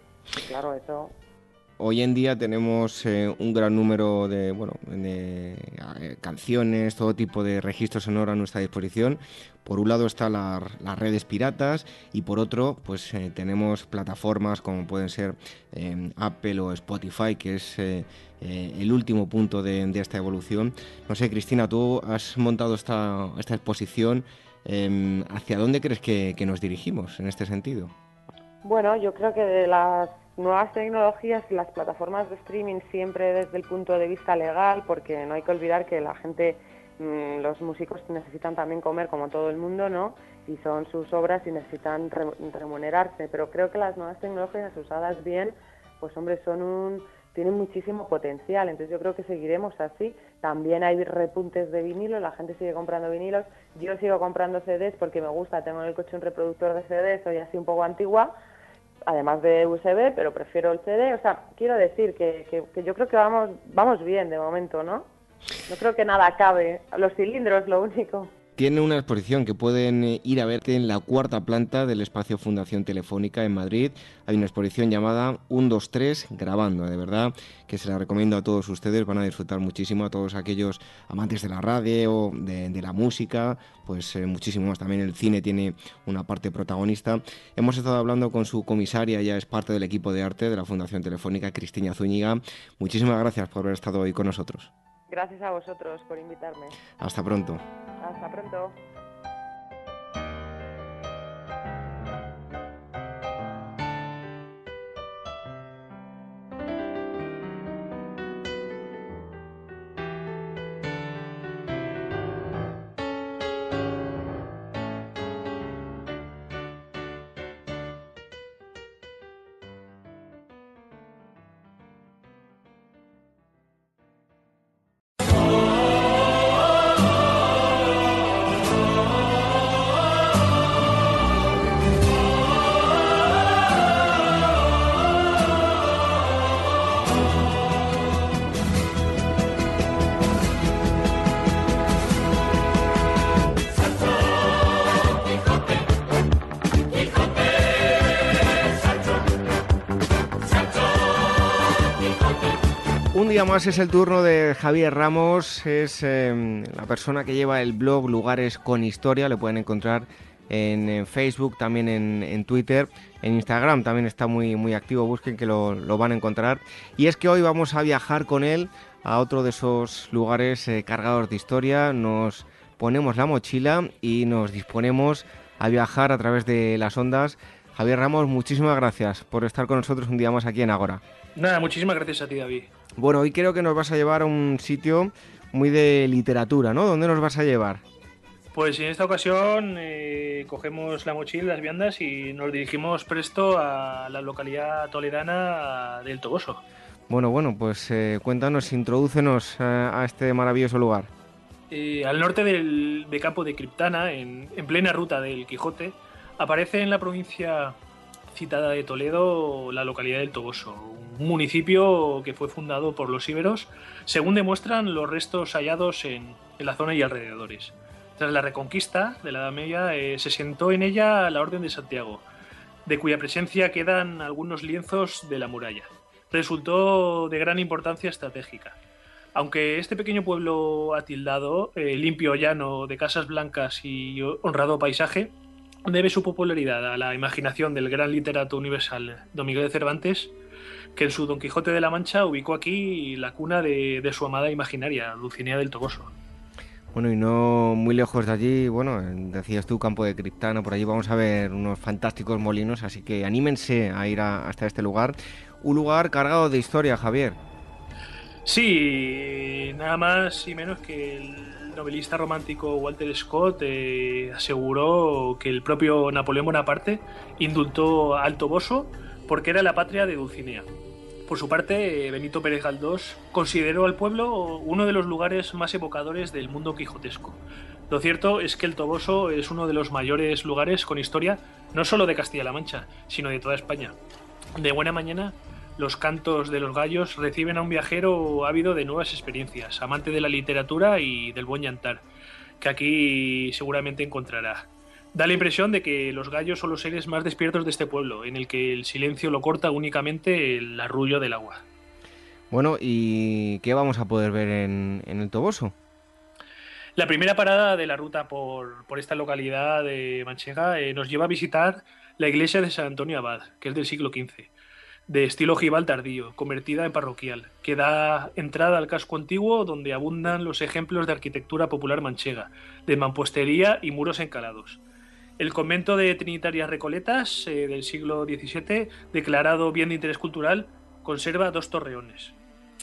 Claro, eso Hoy en día tenemos eh, un gran número de, bueno, de canciones, todo tipo de registros sonoros a nuestra disposición. Por un lado están las redes piratas y por otro pues tenemos plataformas como pueden ser Apple o Spotify, que es eh, el último punto de, esta evolución. No sé, Cristina, tú has montado esta, esta exposición. Em, ¿Hacia dónde crees que, nos dirigimos en este sentido? Bueno, yo creo que de las nuevas tecnologías las plataformas de streaming siempre desde el punto de vista legal, porque no hay que olvidar que la gente, mm, los músicos necesitan también comer como todo el mundo, ¿no? Y son sus obras y necesitan remunerarse, pero creo que las nuevas tecnologías usadas bien, pues hombre, son un tiene muchísimo potencial, entonces yo creo que seguiremos así. También hay repuntes de vinilo, la gente sigue comprando vinilos, yo sigo comprando CDs porque me gusta, tengo en el coche un reproductor de CDs, soy así un poco antigua, además de USB, pero prefiero el CD, o sea, quiero decir que, que, que yo creo que vamos, vamos bien de momento, ¿no? No creo que nada acabe, los cilindros lo único tiene una exposición que pueden eh, ir a verte en la cuarta planta del espacio Fundación Telefónica en Madrid. Hay una exposición llamada 123 grabando, de verdad, que se la recomiendo a todos ustedes, van a disfrutar muchísimo, a todos aquellos amantes de la radio, de, la música, pues eh, muchísimo más. También el cine tiene una parte protagonista. Hemos estado hablando con su comisaria, ya es parte del equipo de arte de la Fundación Telefónica, Cristina Zúñiga. Muchísimas gracias por haber estado hoy con nosotros. Gracias a vosotros por invitarme. Hasta pronto. Hasta pronto. Día más es el turno de Javier Ramos, es em, la persona que lleva el blog Lugares con Historia, le pueden encontrar en, Facebook, también en, Twitter, en Instagram también está muy, muy activo, busquen que lo, van a encontrar. Y es que hoy vamos a viajar con él a otro de esos lugares eh, cargados de historia, nos ponemos la mochila y nos disponemos a viajar a través de las ondas. Javier Ramos, muchísimas gracias por estar con nosotros un día más aquí en Agora. Nada, muchísimas gracias a ti, David. Bueno, hoy creo que nos vas a llevar a un sitio muy de literatura, ¿no? ¿Dónde nos vas a llevar? Pues en esta ocasión eh, cogemos la mochila, las viandas y nos dirigimos presto a la localidad toledana del Toboso. Bueno, bueno, pues eh, cuéntanos, introdúcenos eh, a este maravilloso lugar. al norte del, de Campo de Criptana, en, en plena ruta del Quijote, aparece en la provincia citada de Toledo la localidad del Toboso, un municipio que fue fundado por los íberos, según demuestran los restos hallados en, en la zona y alrededores. Tras la reconquista de la Edad Media, eh, se sentó en ella la Orden de Santiago, de cuya presencia quedan algunos lienzos de la muralla. Resultó de gran importancia estratégica. Aunque este pequeño pueblo atildado, eh, limpio, llano, de casas blancas y honrado paisaje, debe su popularidad a la imaginación del gran literato universal Don Miguel de Cervantes, que en su Don Quijote de la Mancha ubicó aquí la cuna de, su amada imaginaria, Dulcinea del Toboso. Bueno, y no muy lejos de allí, bueno, decías tú, Campo de Criptano, por allí vamos a ver unos fantásticos molinos, así que anímense a ir hasta este lugar. Un lugar cargado de historia, Javier. Sí, nada más y menos que el novelista romántico Walter Scott eh, aseguró que el propio Napoleón Bonaparte indultó a Alto Boso porque era la patria de Dulcinea. Por su parte, Benito Pérez Galdós consideró al pueblo uno de los lugares más evocadores del mundo quijotesco. Lo cierto es que el Toboso es uno de los mayores lugares con historia no solo de Castilla-La Mancha, sino de toda España. De buena mañana los cantos de los gallos reciben a un viajero ávido de nuevas experiencias, amante de la literatura y del buen llantar, que aquí seguramente encontrará. Da la impresión de que los gallos son los seres más despiertos de este pueblo, en el que el silencio lo corta únicamente el arrullo del agua. Bueno, ¿y qué vamos a poder ver en, el Toboso? La primera parada de la ruta por, esta localidad de Manchega eh, nos lleva a visitar la iglesia de San Antonio Abad, que es del siglo XV de estilo ojival tardío, convertida en parroquial, que da entrada al casco antiguo donde abundan los ejemplos de arquitectura popular manchega, de mampostería y muros encalados. El convento de Trinitarias Recoletas eh, del siglo XVII, declarado bien de interés cultural, conserva dos torreones.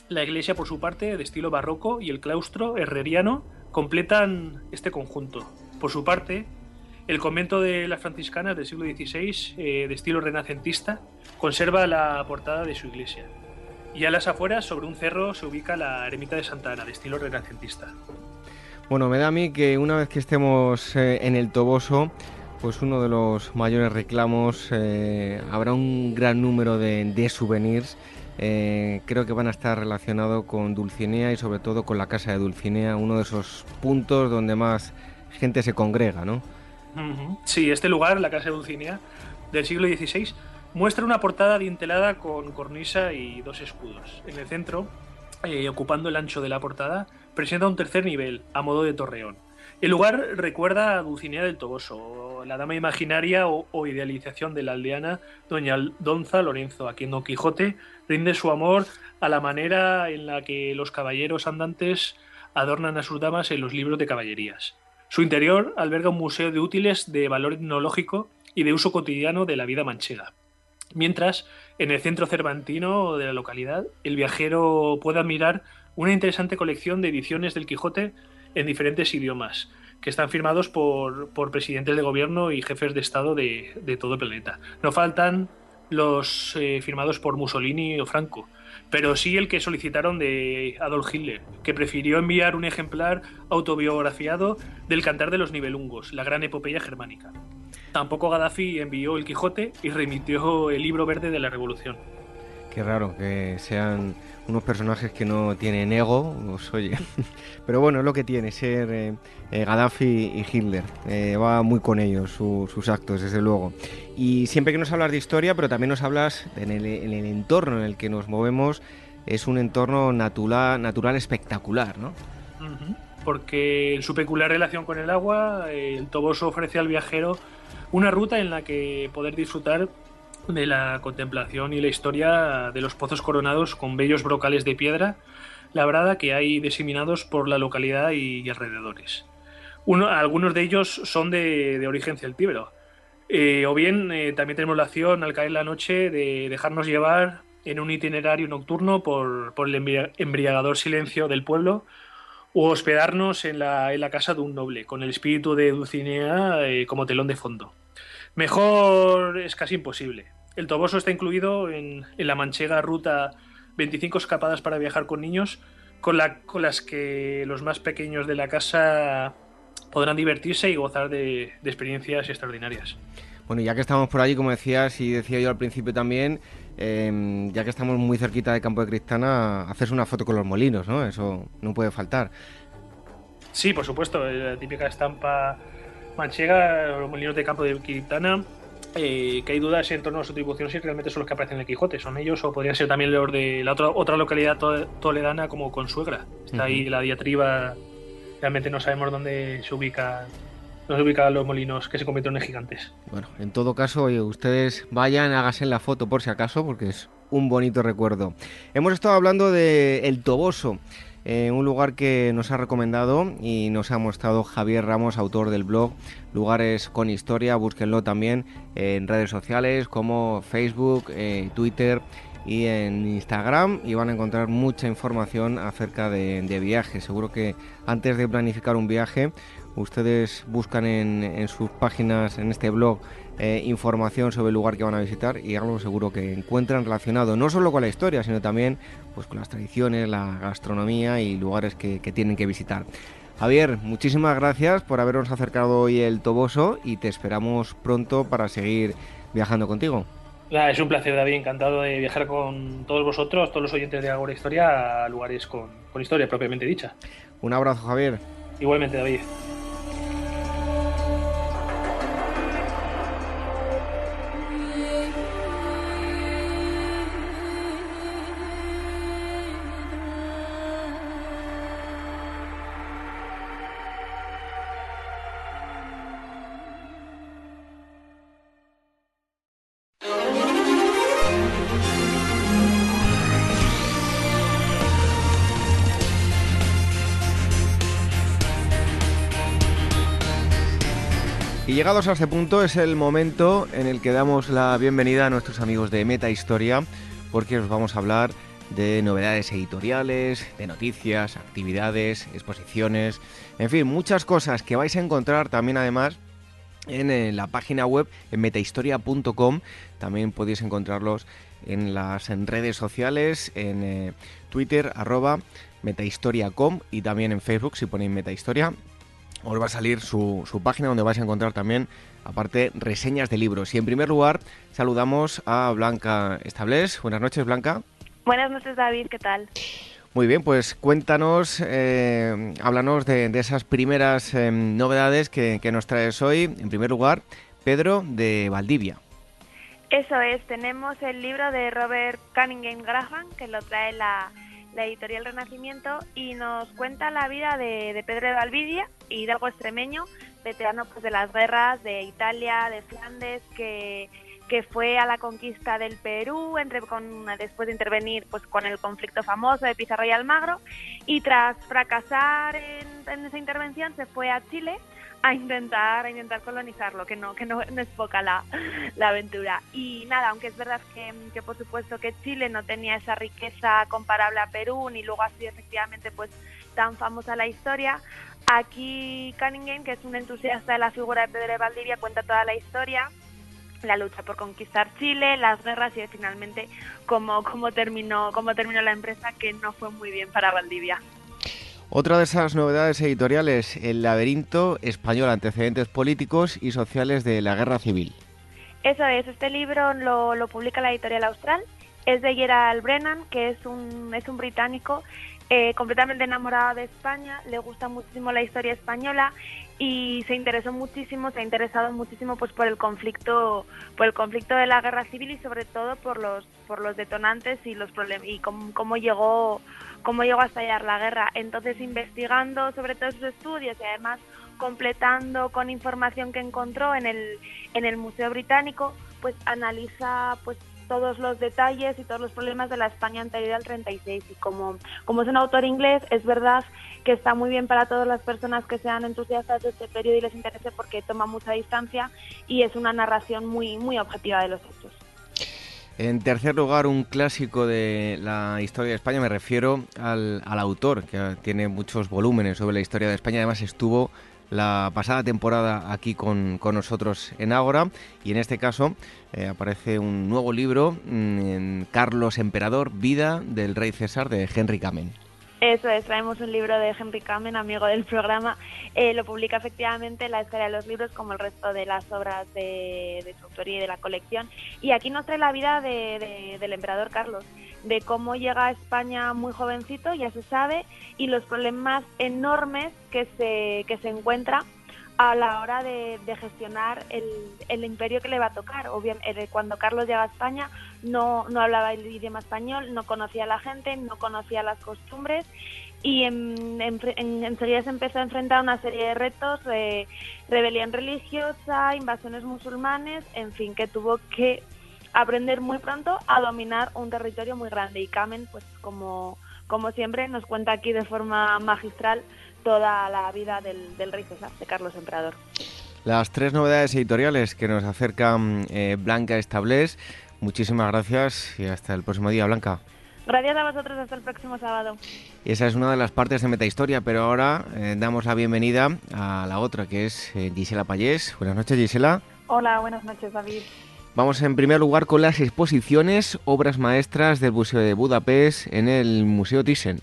La iglesia, por su parte, de estilo barroco, y el claustro herreriano completan este conjunto. Por su parte, el convento de las franciscanas del siglo XVI, eh, de estilo renacentista, conserva la portada de su iglesia. Y a las afueras, sobre un cerro, se ubica la ermita de Santa Ana, de estilo renacentista. Bueno, me da a mí que una vez que estemos eh, en el Toboso, pues uno de los mayores reclamos, eh, habrá un gran número de, souvenirs. creo que van a estar relacionados con Dulcinea y sobre todo con la casa de Dulcinea, uno de esos puntos donde más gente se congrega, ¿no? Sí, este lugar, la Casa de Dulcinea, del siglo XVI, muestra una portada dintelada con cornisa y dos escudos. En el centro, eh, ocupando el ancho de la portada, presenta un tercer nivel, a modo de torreón. El lugar recuerda a Dulcinea del Toboso, la dama imaginaria o, idealización de la aldeana doña Donza Lorenzo, a quien Don Quijote rinde su amor a la manera en la que los caballeros andantes adornan a sus damas en los libros de caballerías. Su interior alberga un museo de útiles de valor etnológico y de uso cotidiano de la vida manchega. Mientras, en el centro cervantino de la localidad, el viajero puede admirar una interesante colección de ediciones del Quijote en diferentes idiomas, que están firmados por, presidentes de gobierno y jefes de Estado de, todo el planeta. No faltan los eh, firmados por Mussolini o Franco, pero sí el que solicitaron de Adolf Hitler, que prefirió enviar un ejemplar autobiografiado del Cantar de los Nibelungos, la gran epopeya germánica. Tampoco Gaddafi envió el Quijote y remitió el libro verde de la Revolución. Qué raro que sean unos personajes que no tienen ego, pues oye. Pero bueno, es lo que tiene ser eh, eh, Gaddafi y Hitler. Eh, va muy con ellos sus actos, desde luego. Y siempre que nos hablas de historia, pero también nos hablas en el, entorno en el que nos movemos, es un entorno natural, natural espectacular, ¿no? Porque en su peculiar relación con el agua, el Toboso ofrece al viajero una ruta en la que poder disfrutar de la contemplación y la historia de los pozos coronados con bellos brocales de piedra labrada que hay diseminados por la localidad y, alrededores. algunos de ellos son de, origen celtíbero. Eh, o bien eh, también tenemos la opción al caer la noche de dejarnos llevar en un itinerario nocturno por, por el embriagador silencio del pueblo o hospedarnos en la, en la, casa de un noble, con el espíritu de Dulcinea eh, como telón de fondo. Mejor es casi imposible. El Toboso está incluido en, en la manchega ruta 25 escapadas para viajar con niños, con, la, con las que los más pequeños de la casa podrán divertirse y gozar de, experiencias extraordinarias. Bueno, ya que estamos por allí, como decías y decía yo al principio también, em, ya que estamos muy cerquita de Campo de Cristana, haces una foto con los molinos, ¿no? Eso no puede faltar. Sí, por supuesto, la típica estampa manchega, los molinos de Campo de Cristana, eh, que hay dudas en torno a su atribución si realmente son los que aparecen en el Quijote. ¿Son ellos o podrían ser también los de la otra, otra localidad toledana como Consuegra? Está ahí la diatriba realmente no sabemos dónde se ubican se ubican los molinos que se convirtieron en gigantes. Bueno, en todo caso, ustedes vayan, háganse la foto por si acaso, porque es un bonito recuerdo. Hemos estado hablando de El Toboso, eh, un lugar que nos ha recomendado y nos ha mostrado Javier Ramos, autor del blog Lugares con Historia. Búsquenlo también en redes sociales como Facebook, eh, Twitter y en Instagram y van a encontrar mucha información acerca de, viajes. Seguro que antes de planificar un viaje, ustedes buscan en, sus páginas, en este blog, eh, información sobre el lugar que van a visitar y algo seguro que encuentran relacionado no solo con la historia, sino también pues, con las tradiciones, la gastronomía y lugares que, que tienen que visitar. Javier, muchísimas gracias por habernos acercado hoy el Toboso y te esperamos pronto para seguir viajando contigo es un placer, David. Encantado de viajar con todos vosotros, todos los oyentes de Agora Historia, a lugares con, con historia propiamente dicha. Un abrazo, Javier. Igualmente, David. Llegados a este punto es el momento en el que damos la bienvenida a nuestros amigos de Meta Historia, porque os vamos a hablar de novedades editoriales, de noticias, actividades, exposiciones, en fin, muchas cosas que vais a encontrar también además en, la página web en metahistoria.com. También podéis encontrarlos en las redes sociales, en eh, Twitter, arroba metahistoria.com y también en Facebook si ponéis metahistoria os va a salir su, página donde vais a encontrar también, aparte, reseñas de libros. Y en primer lugar, saludamos a Blanca Establés. Buenas noches, Blanca. Buenas noches, David. ¿Qué tal? Muy bien, pues cuéntanos, eh, háblanos de, esas primeras eh, novedades que, que, nos traes hoy. En primer lugar, Pedro de Valdivia. Eso es, tenemos el libro de Robert Cunningham Graham, que lo trae la, la editorial Renacimiento, y nos cuenta la vida de, Pedro de Valvidia, hidalgo extremeño, veterano pues, de las guerras de Italia, de Flandes, que, que fue a la conquista del Perú entre, con, después de intervenir pues, con el conflicto famoso de Pizarro y Almagro, y tras fracasar en esa intervención se fue a Chile a intentar intentar colonizarlo que no que no, es poca la, aventura y nada aunque es verdad que, por supuesto que Chile no tenía esa riqueza comparable a Perú ni luego ha sido efectivamente pues tan famosa la historia aquí Cunningham que es un entusiasta de la figura de Pedro de Valdivia cuenta toda la historia la lucha por conquistar Chile, las guerras y finalmente cómo, cómo terminó cómo terminó la empresa que no fue muy bien para Valdivia. Otra de esas novedades editoriales, El laberinto español, antecedentes políticos y sociales de la guerra civil. Eso es, este libro lo, publica la editorial Austral, es de Gerald Brennan, que es un, es un británico eh, completamente enamorado de España, le gusta muchísimo la historia española y se interesó muchísimo, se ha interesado muchísimo pues por el conflicto, por el conflicto de la guerra civil y sobre todo por los, por los detonantes y los problemas y cómo llegó cómo llegó a estallar la guerra. Entonces, investigando sobre todos sus estudios y además completando con información que encontró en el, en el Museo Británico, pues analiza pues todos los detalles y todos los problemas de la España anterior al 36. Y como, como es un autor inglés, es verdad que está muy bien para todas las personas que sean entusiastas de este periodo y les interese porque toma mucha distancia y es una narración muy, muy objetiva de los hechos. En tercer lugar, un clásico de la historia de España, me refiero al, autor, que tiene muchos volúmenes sobre la historia de España, además estuvo la pasada temporada aquí con, nosotros en Ágora y en este caso eh, aparece un nuevo libro, mm, Carlos Emperador, Vida del Rey César de Henry Kamen. Eso es, traemos un libro de Henry Kamen, amigo del programa. Eh, lo publica efectivamente la Escala de los Libros, como el resto de las obras de, de su autoría y de la colección. Y aquí nos trae la vida del emperador Carlos, de cómo llega a España muy jovencito, ya se sabe, y los problemas enormes que se, que se encuentra a la hora de, gestionar el, imperio que le va a tocar. O bien, eh, cuando Carlos llega a España no, no hablaba el idioma español, no conocía a la gente, no conocía las costumbres y en, enseguida se empezó a enfrentar una serie de retos, de rebelión religiosa, invasiones musulmanes, en fin, que tuvo que aprender muy pronto a dominar un territorio muy grande. Y Kamen, pues como, como siempre, nos cuenta aquí de forma magistral toda la vida del, rey César, de Carlos Emperador. Las tres novedades editoriales que nos acercan eh, Blanca Establés. Muchísimas gracias y hasta el próximo día, Blanca. Gracias a vosotros, hasta el próximo sábado. Esa es una de las partes de Metahistoria, pero ahora eh, damos la bienvenida a la otra, que es eh, Gisela Payés. Buenas noches, Gisela. Hola, buenas noches, David. Vamos en primer lugar con las exposiciones, obras maestras del Museo de Budapest en el Museo Thyssen.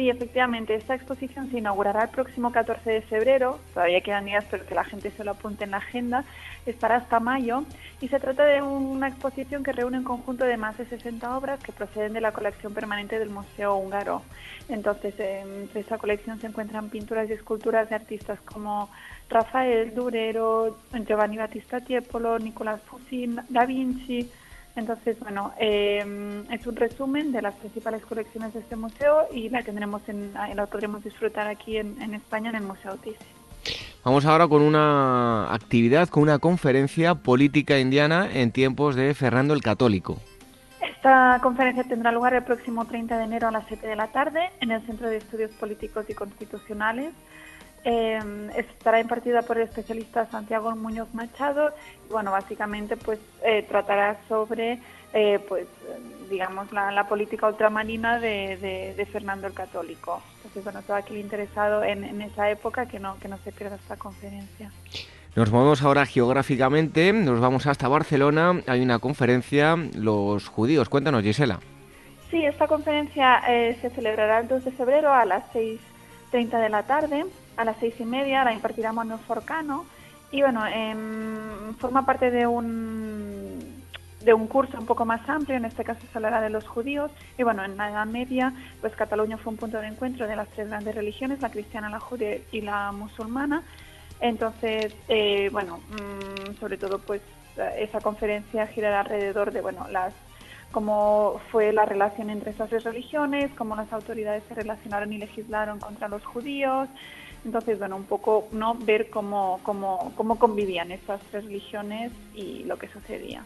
Sí, efectivamente, esta exposición se inaugurará el próximo 14 de febrero, todavía quedan días, pero que la gente se lo apunte en la agenda, estará hasta mayo, y se trata de una exposición que reúne un conjunto de más de 60 obras que proceden de la colección permanente del Museo Húngaro. Entonces, entre esa colección se encuentran pinturas y esculturas de artistas como Rafael Durero, Giovanni Battista Tiepolo, Nicolás Fusin, Da Vinci, entonces, bueno, eh, es un resumen de las principales colecciones de este museo y la tendremos en, la podremos disfrutar aquí en, España en el Museo Thyssen. Vamos ahora con una actividad, con una conferencia política indiana en tiempos de Fernando el Católico. Esta conferencia tendrá lugar el próximo 30 de enero a las 7 de la tarde en el Centro de Estudios Políticos y Constitucionales eh, estará impartida por el especialista Santiago Muñoz Machado bueno, básicamente pues eh, tratará sobre eh, pues digamos la, política ultramarina de, Fernando el Católico. Entonces bueno, todo aquel interesado en, esa época que no, que no se pierda esta conferencia. Nos movemos ahora geográficamente, nos vamos hasta Barcelona, hay una conferencia, los judíos. Cuéntanos, Gisela. Sí, esta conferencia eh, se celebrará el 2 de febrero a las 6.30 de la tarde a las seis y media, la impartirá Manuel Forcano. Y bueno, em, forma parte de un de un curso un poco más amplio, en este caso se hablará de los judíos, y bueno, en la Edad Media, pues Cataluña fue un punto de encuentro de las tres grandes religiones, la cristiana, la judía y la musulmana, entonces, eh, bueno, mm, sobre todo pues esa conferencia girará alrededor de, bueno, las cómo fue la relación entre esas tres religiones, cómo las autoridades se relacionaron y legislaron contra los judíos, entonces, bueno, un poco no ver cómo, cómo, cómo convivían estas tres religiones y lo que sucedía.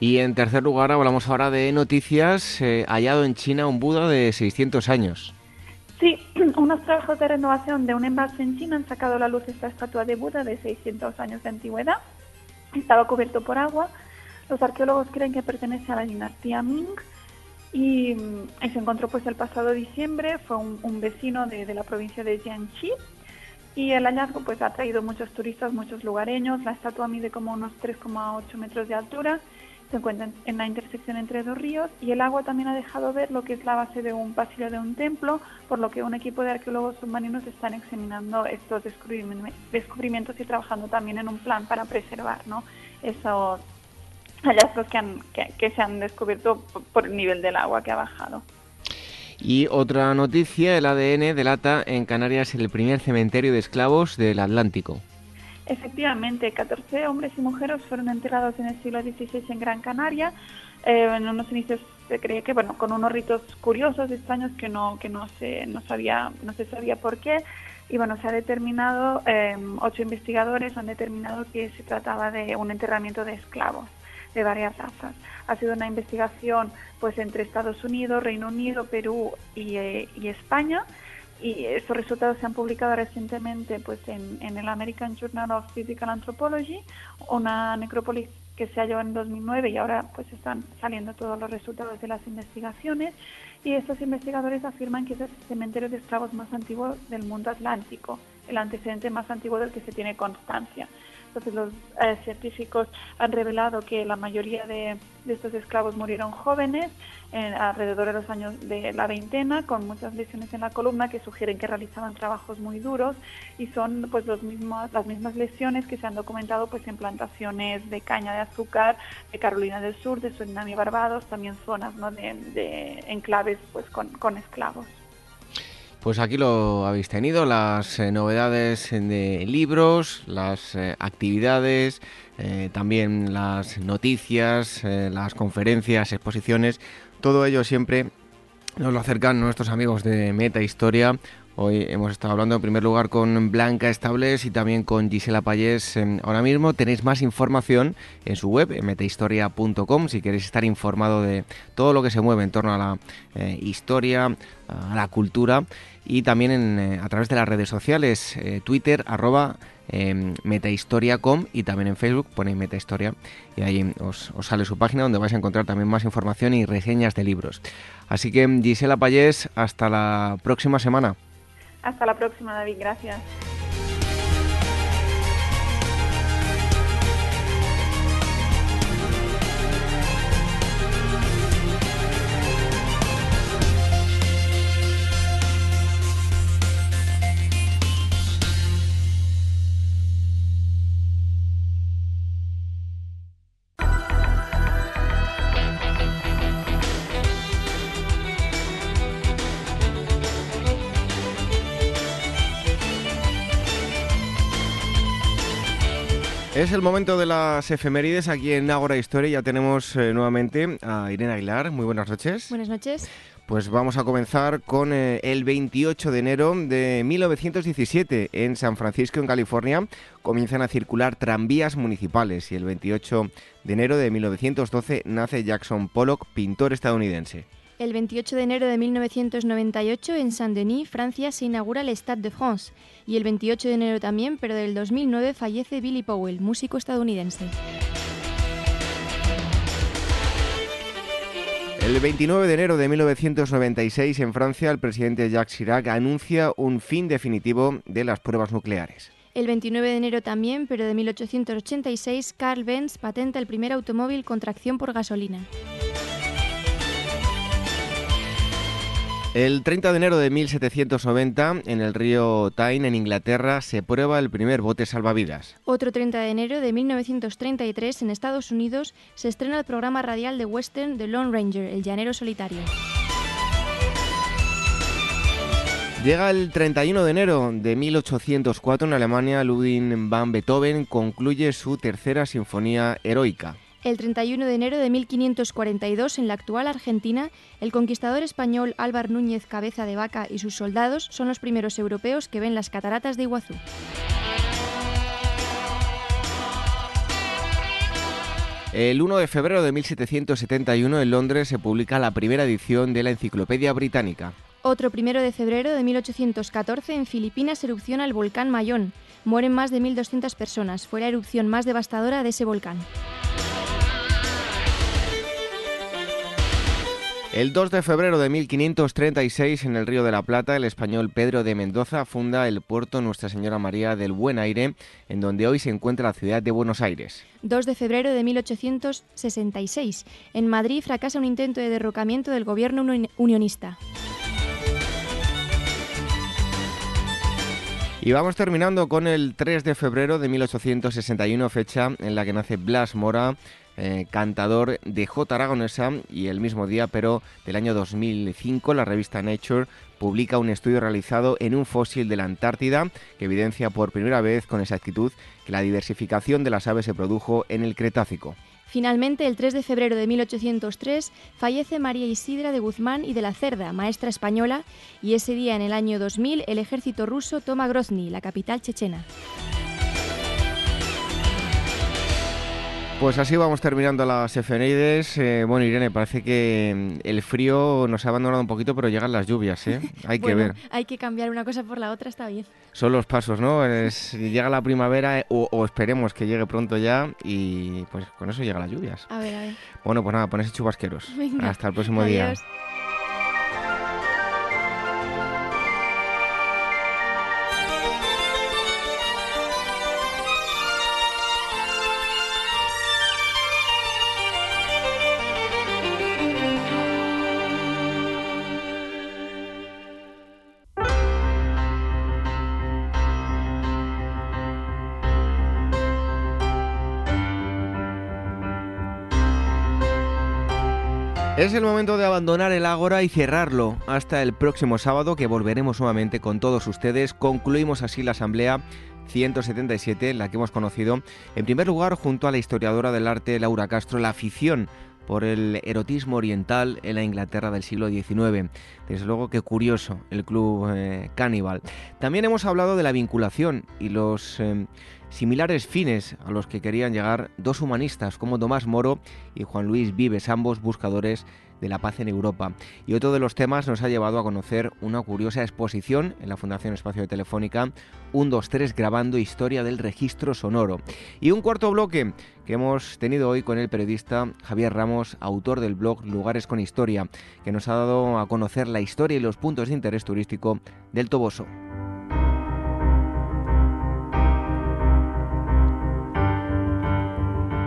Y en tercer lugar, hablamos ahora de noticias. Eh, hallado en China un Buda de 600 años. Sí, unos trabajos de renovación de un envase en China han sacado a la luz esta estatua de Buda de 600 años de antigüedad. Estaba cubierto por agua. Los arqueólogos creen que pertenece a la dinastía Ming y, se encontró pues el pasado diciembre, fue un, vecino de, la provincia de Jiangxi y el hallazgo pues ha traído muchos turistas, muchos lugareños, la estatua mide como unos 3,8 metros de altura, se encuentra en la intersección entre dos ríos y el agua también ha dejado ver lo que es la base de un pasillo de un templo, por lo que un equipo de arqueólogos submarinos están examinando estos descubrimientos y trabajando también en un plan para preservar ¿no? esos hallazgos que, han, que, se han descubierto por el nivel del agua que ha bajado. Y otra noticia, el ADN delata en Canarias el primer cementerio de esclavos del Atlántico. Efectivamente, 14 hombres y mujeres fueron enterrados en el siglo XVI en Gran Canaria. Eh, en unos inicios se cree que, bueno, con unos ritos curiosos, extraños, que no, que no se, no sabía, no se sabía por qué. Y bueno, se ha determinado, eh, ocho investigadores han determinado que se trataba de un enterramiento de esclavos. De varias razas. Ha sido una investigación pues entre Estados Unidos, Reino Unido, Perú y, eh, y España y estos resultados se han publicado recientemente pues en, en, el American Journal of Physical Anthropology, una necrópolis que se halló en 2009 y ahora pues están saliendo todos los resultados de las investigaciones y estos investigadores afirman que es el cementerio de esclavos más antiguo del mundo atlántico, el antecedente más antiguo del que se tiene constancia. Entonces los eh, científicos han revelado que la mayoría de, estos esclavos murieron jóvenes, en, alrededor de los años de la veintena, con muchas lesiones en la columna que sugieren que realizaban trabajos muy duros y son pues los mismos, las mismas lesiones que se han documentado pues en plantaciones de caña de azúcar de Carolina del Sur, de Surinam y Barbados, también zonas ¿no? de, de enclaves pues con, con esclavos. Pues aquí lo habéis tenido, las eh, novedades de libros, las eh, actividades, eh, también las noticias, las conferencias, exposiciones, todo ello siempre nos lo acercan nuestros amigos de Meta Historia. Hoy hemos estado hablando en primer lugar con Blanca Estables y también con Gisela Payés. Ahora mismo tenéis más información en su web, metahistoria.com, si queréis estar informado de todo lo que se mueve en torno a la eh, historia, a la cultura y también eh, a través de las redes sociales, eh, Twitter, arroba eh, metahistoria.com y también en Facebook ponéis Metahistoria y ahí os, os, sale su página donde vais a encontrar también más información y reseñas de libros. Así que Gisela Payés, hasta la próxima semana. Hasta la próxima, David. Gracias. Es el momento de las efemérides aquí en Ágora Historia. Ya tenemos eh, nuevamente a Irene Aguilar. Muy buenas noches. Buenas noches. Pues vamos a comenzar con eh, el 28 de enero de 1917 en San Francisco, en California. Comienzan a circular tranvías municipales y el 28 de enero de 1912 nace Jackson Pollock, pintor estadounidense. El 28 de enero de 1998 en Saint-Denis, Francia, se inaugura el Stade de France. Y el 28 de enero también, pero del 2009, fallece Billy Powell, músico estadounidense. El 29 de enero de 1996 en Francia, el presidente Jacques Chirac anuncia un fin definitivo de las pruebas nucleares. El 29 de enero también, pero de 1886, Carl Benz patenta el primer automóvil con tracción por gasolina. El 30 de enero de 1790, en el río Tyne, en Inglaterra, se prueba el primer bote salvavidas. Otro 30 de enero de 1933, en Estados Unidos, se estrena el programa radial de western The Lone Ranger, El Llanero Solitario. Llega el 31 de enero de 1804 en Alemania, Ludwig van Beethoven concluye su tercera sinfonía heroica. El 31 de enero de 1542, en la actual Argentina, el conquistador español Álvar Núñez Cabeza de Vaca y sus soldados son los primeros europeos que ven las cataratas de Iguazú. El 1 de febrero de 1771 en Londres se publica la primera edición de la Enciclopedia Británica. Otro primero de febrero de 1814 en Filipinas erupciona el volcán Mayón. Mueren más de 1.200 personas. Fue la erupción más devastadora de ese volcán. El 2 de febrero de 1536, en el Río de la Plata, el español Pedro de Mendoza funda el puerto Nuestra Señora María del Buen Aire, en donde hoy se encuentra la ciudad de Buenos Aires. 2 de febrero de 1866, en Madrid fracasa un intento de derrocamiento del gobierno unionista. Y vamos terminando con el 3 de febrero de 1861, fecha en la que nace Blas Mora, eh, cantador de J. Aragonesa, y el mismo día, pero del año 2005, la revista Nature publica un estudio realizado en un fósil de la Antártida que evidencia por primera vez con exactitud que la diversificación de las aves se produjo en el Cretácico. Finalmente, el 3 de febrero de 1803, fallece María Isidra de Guzmán y de la Cerda, maestra española, y ese día, en el año 2000, el ejército ruso toma Grozny, la capital chechena. Pues así vamos terminando las efemérides. Eh, bueno, Irene, parece que mm, el frío nos ha abandonado un poquito, pero llegan las lluvias, ¿eh? Hay que ver. Hay que cambiar una cosa por la otra, está bien. Son los pasos, ¿no? llega la primavera eh, o, esperemos que llegue pronto ya y pues con eso llegan las lluvias. A ver, a ver. Bueno, pues nada, ponerse chubasqueros. Hasta el próximo día. Es el momento de abandonar el Ágora y cerrarlo hasta el próximo sábado que volveremos nuevamente con todos ustedes. Concluimos así la asamblea 177, la que hemos conocido en primer lugar junto a la historiadora del arte Laura Castro, la afición por el erotismo oriental en la Inglaterra del siglo XIX. Desde luego que curioso el club eh, Cannibal. También hemos hablado de la vinculación y los eh, similares fines a los que querían llegar dos humanistas como Tomás Moro y Juan Luis Vives, ambos buscadores de la paz en Europa. Y otro de los temas nos ha llevado a conocer una curiosa exposición en la Fundación Espacio de Telefónica, 123 grabando historia del registro sonoro. Y un cuarto bloque que hemos tenido hoy con el periodista Javier Ramos, autor del blog Lugares con Historia, que nos ha dado a conocer la historia y los puntos de interés turístico del Toboso.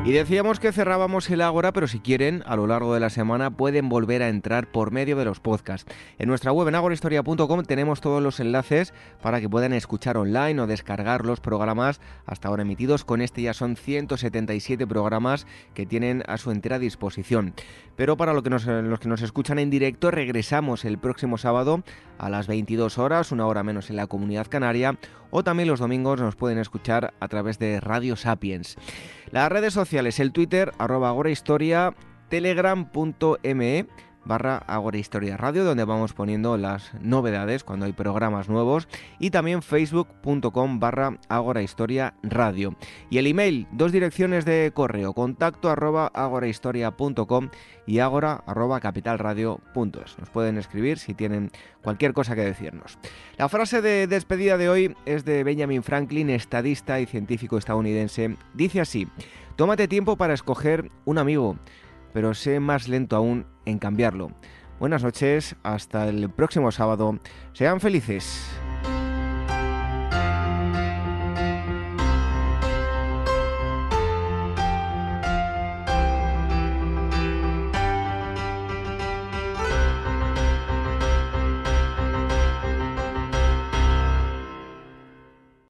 Y decíamos que cerrábamos el Ágora, pero si quieren, a lo largo de la semana pueden volver a entrar por medio de los podcasts. En nuestra web en agorahistoria.com tenemos todos los enlaces para que puedan escuchar online o descargar los programas hasta ahora emitidos. Con este ya son 177 programas que tienen a su entera disposición. Pero para los que nos, los que nos escuchan en directo, regresamos el próximo sábado a las 22 horas, una hora menos en la comunidad canaria, o también los domingos nos pueden escuchar a través de Radio Sapiens. Las redes sociales, el Twitter, arroba agorahistoria, telegram.me barra Agora Historia Radio, donde vamos poniendo las novedades cuando hay programas nuevos, y también facebook.com barra Agora Historia Radio. Y el email, dos direcciones de correo, contacto arroba agorahistoria.com y agora arroba capitalradio.es. Nos pueden escribir si tienen cualquier cosa que decirnos. La frase de despedida de hoy es de Benjamin Franklin, estadista y científico estadounidense. Dice así, tómate tiempo para escoger un amigo pero sé más lento aún en cambiarlo. Buenas noches, hasta el próximo sábado. Sean felices.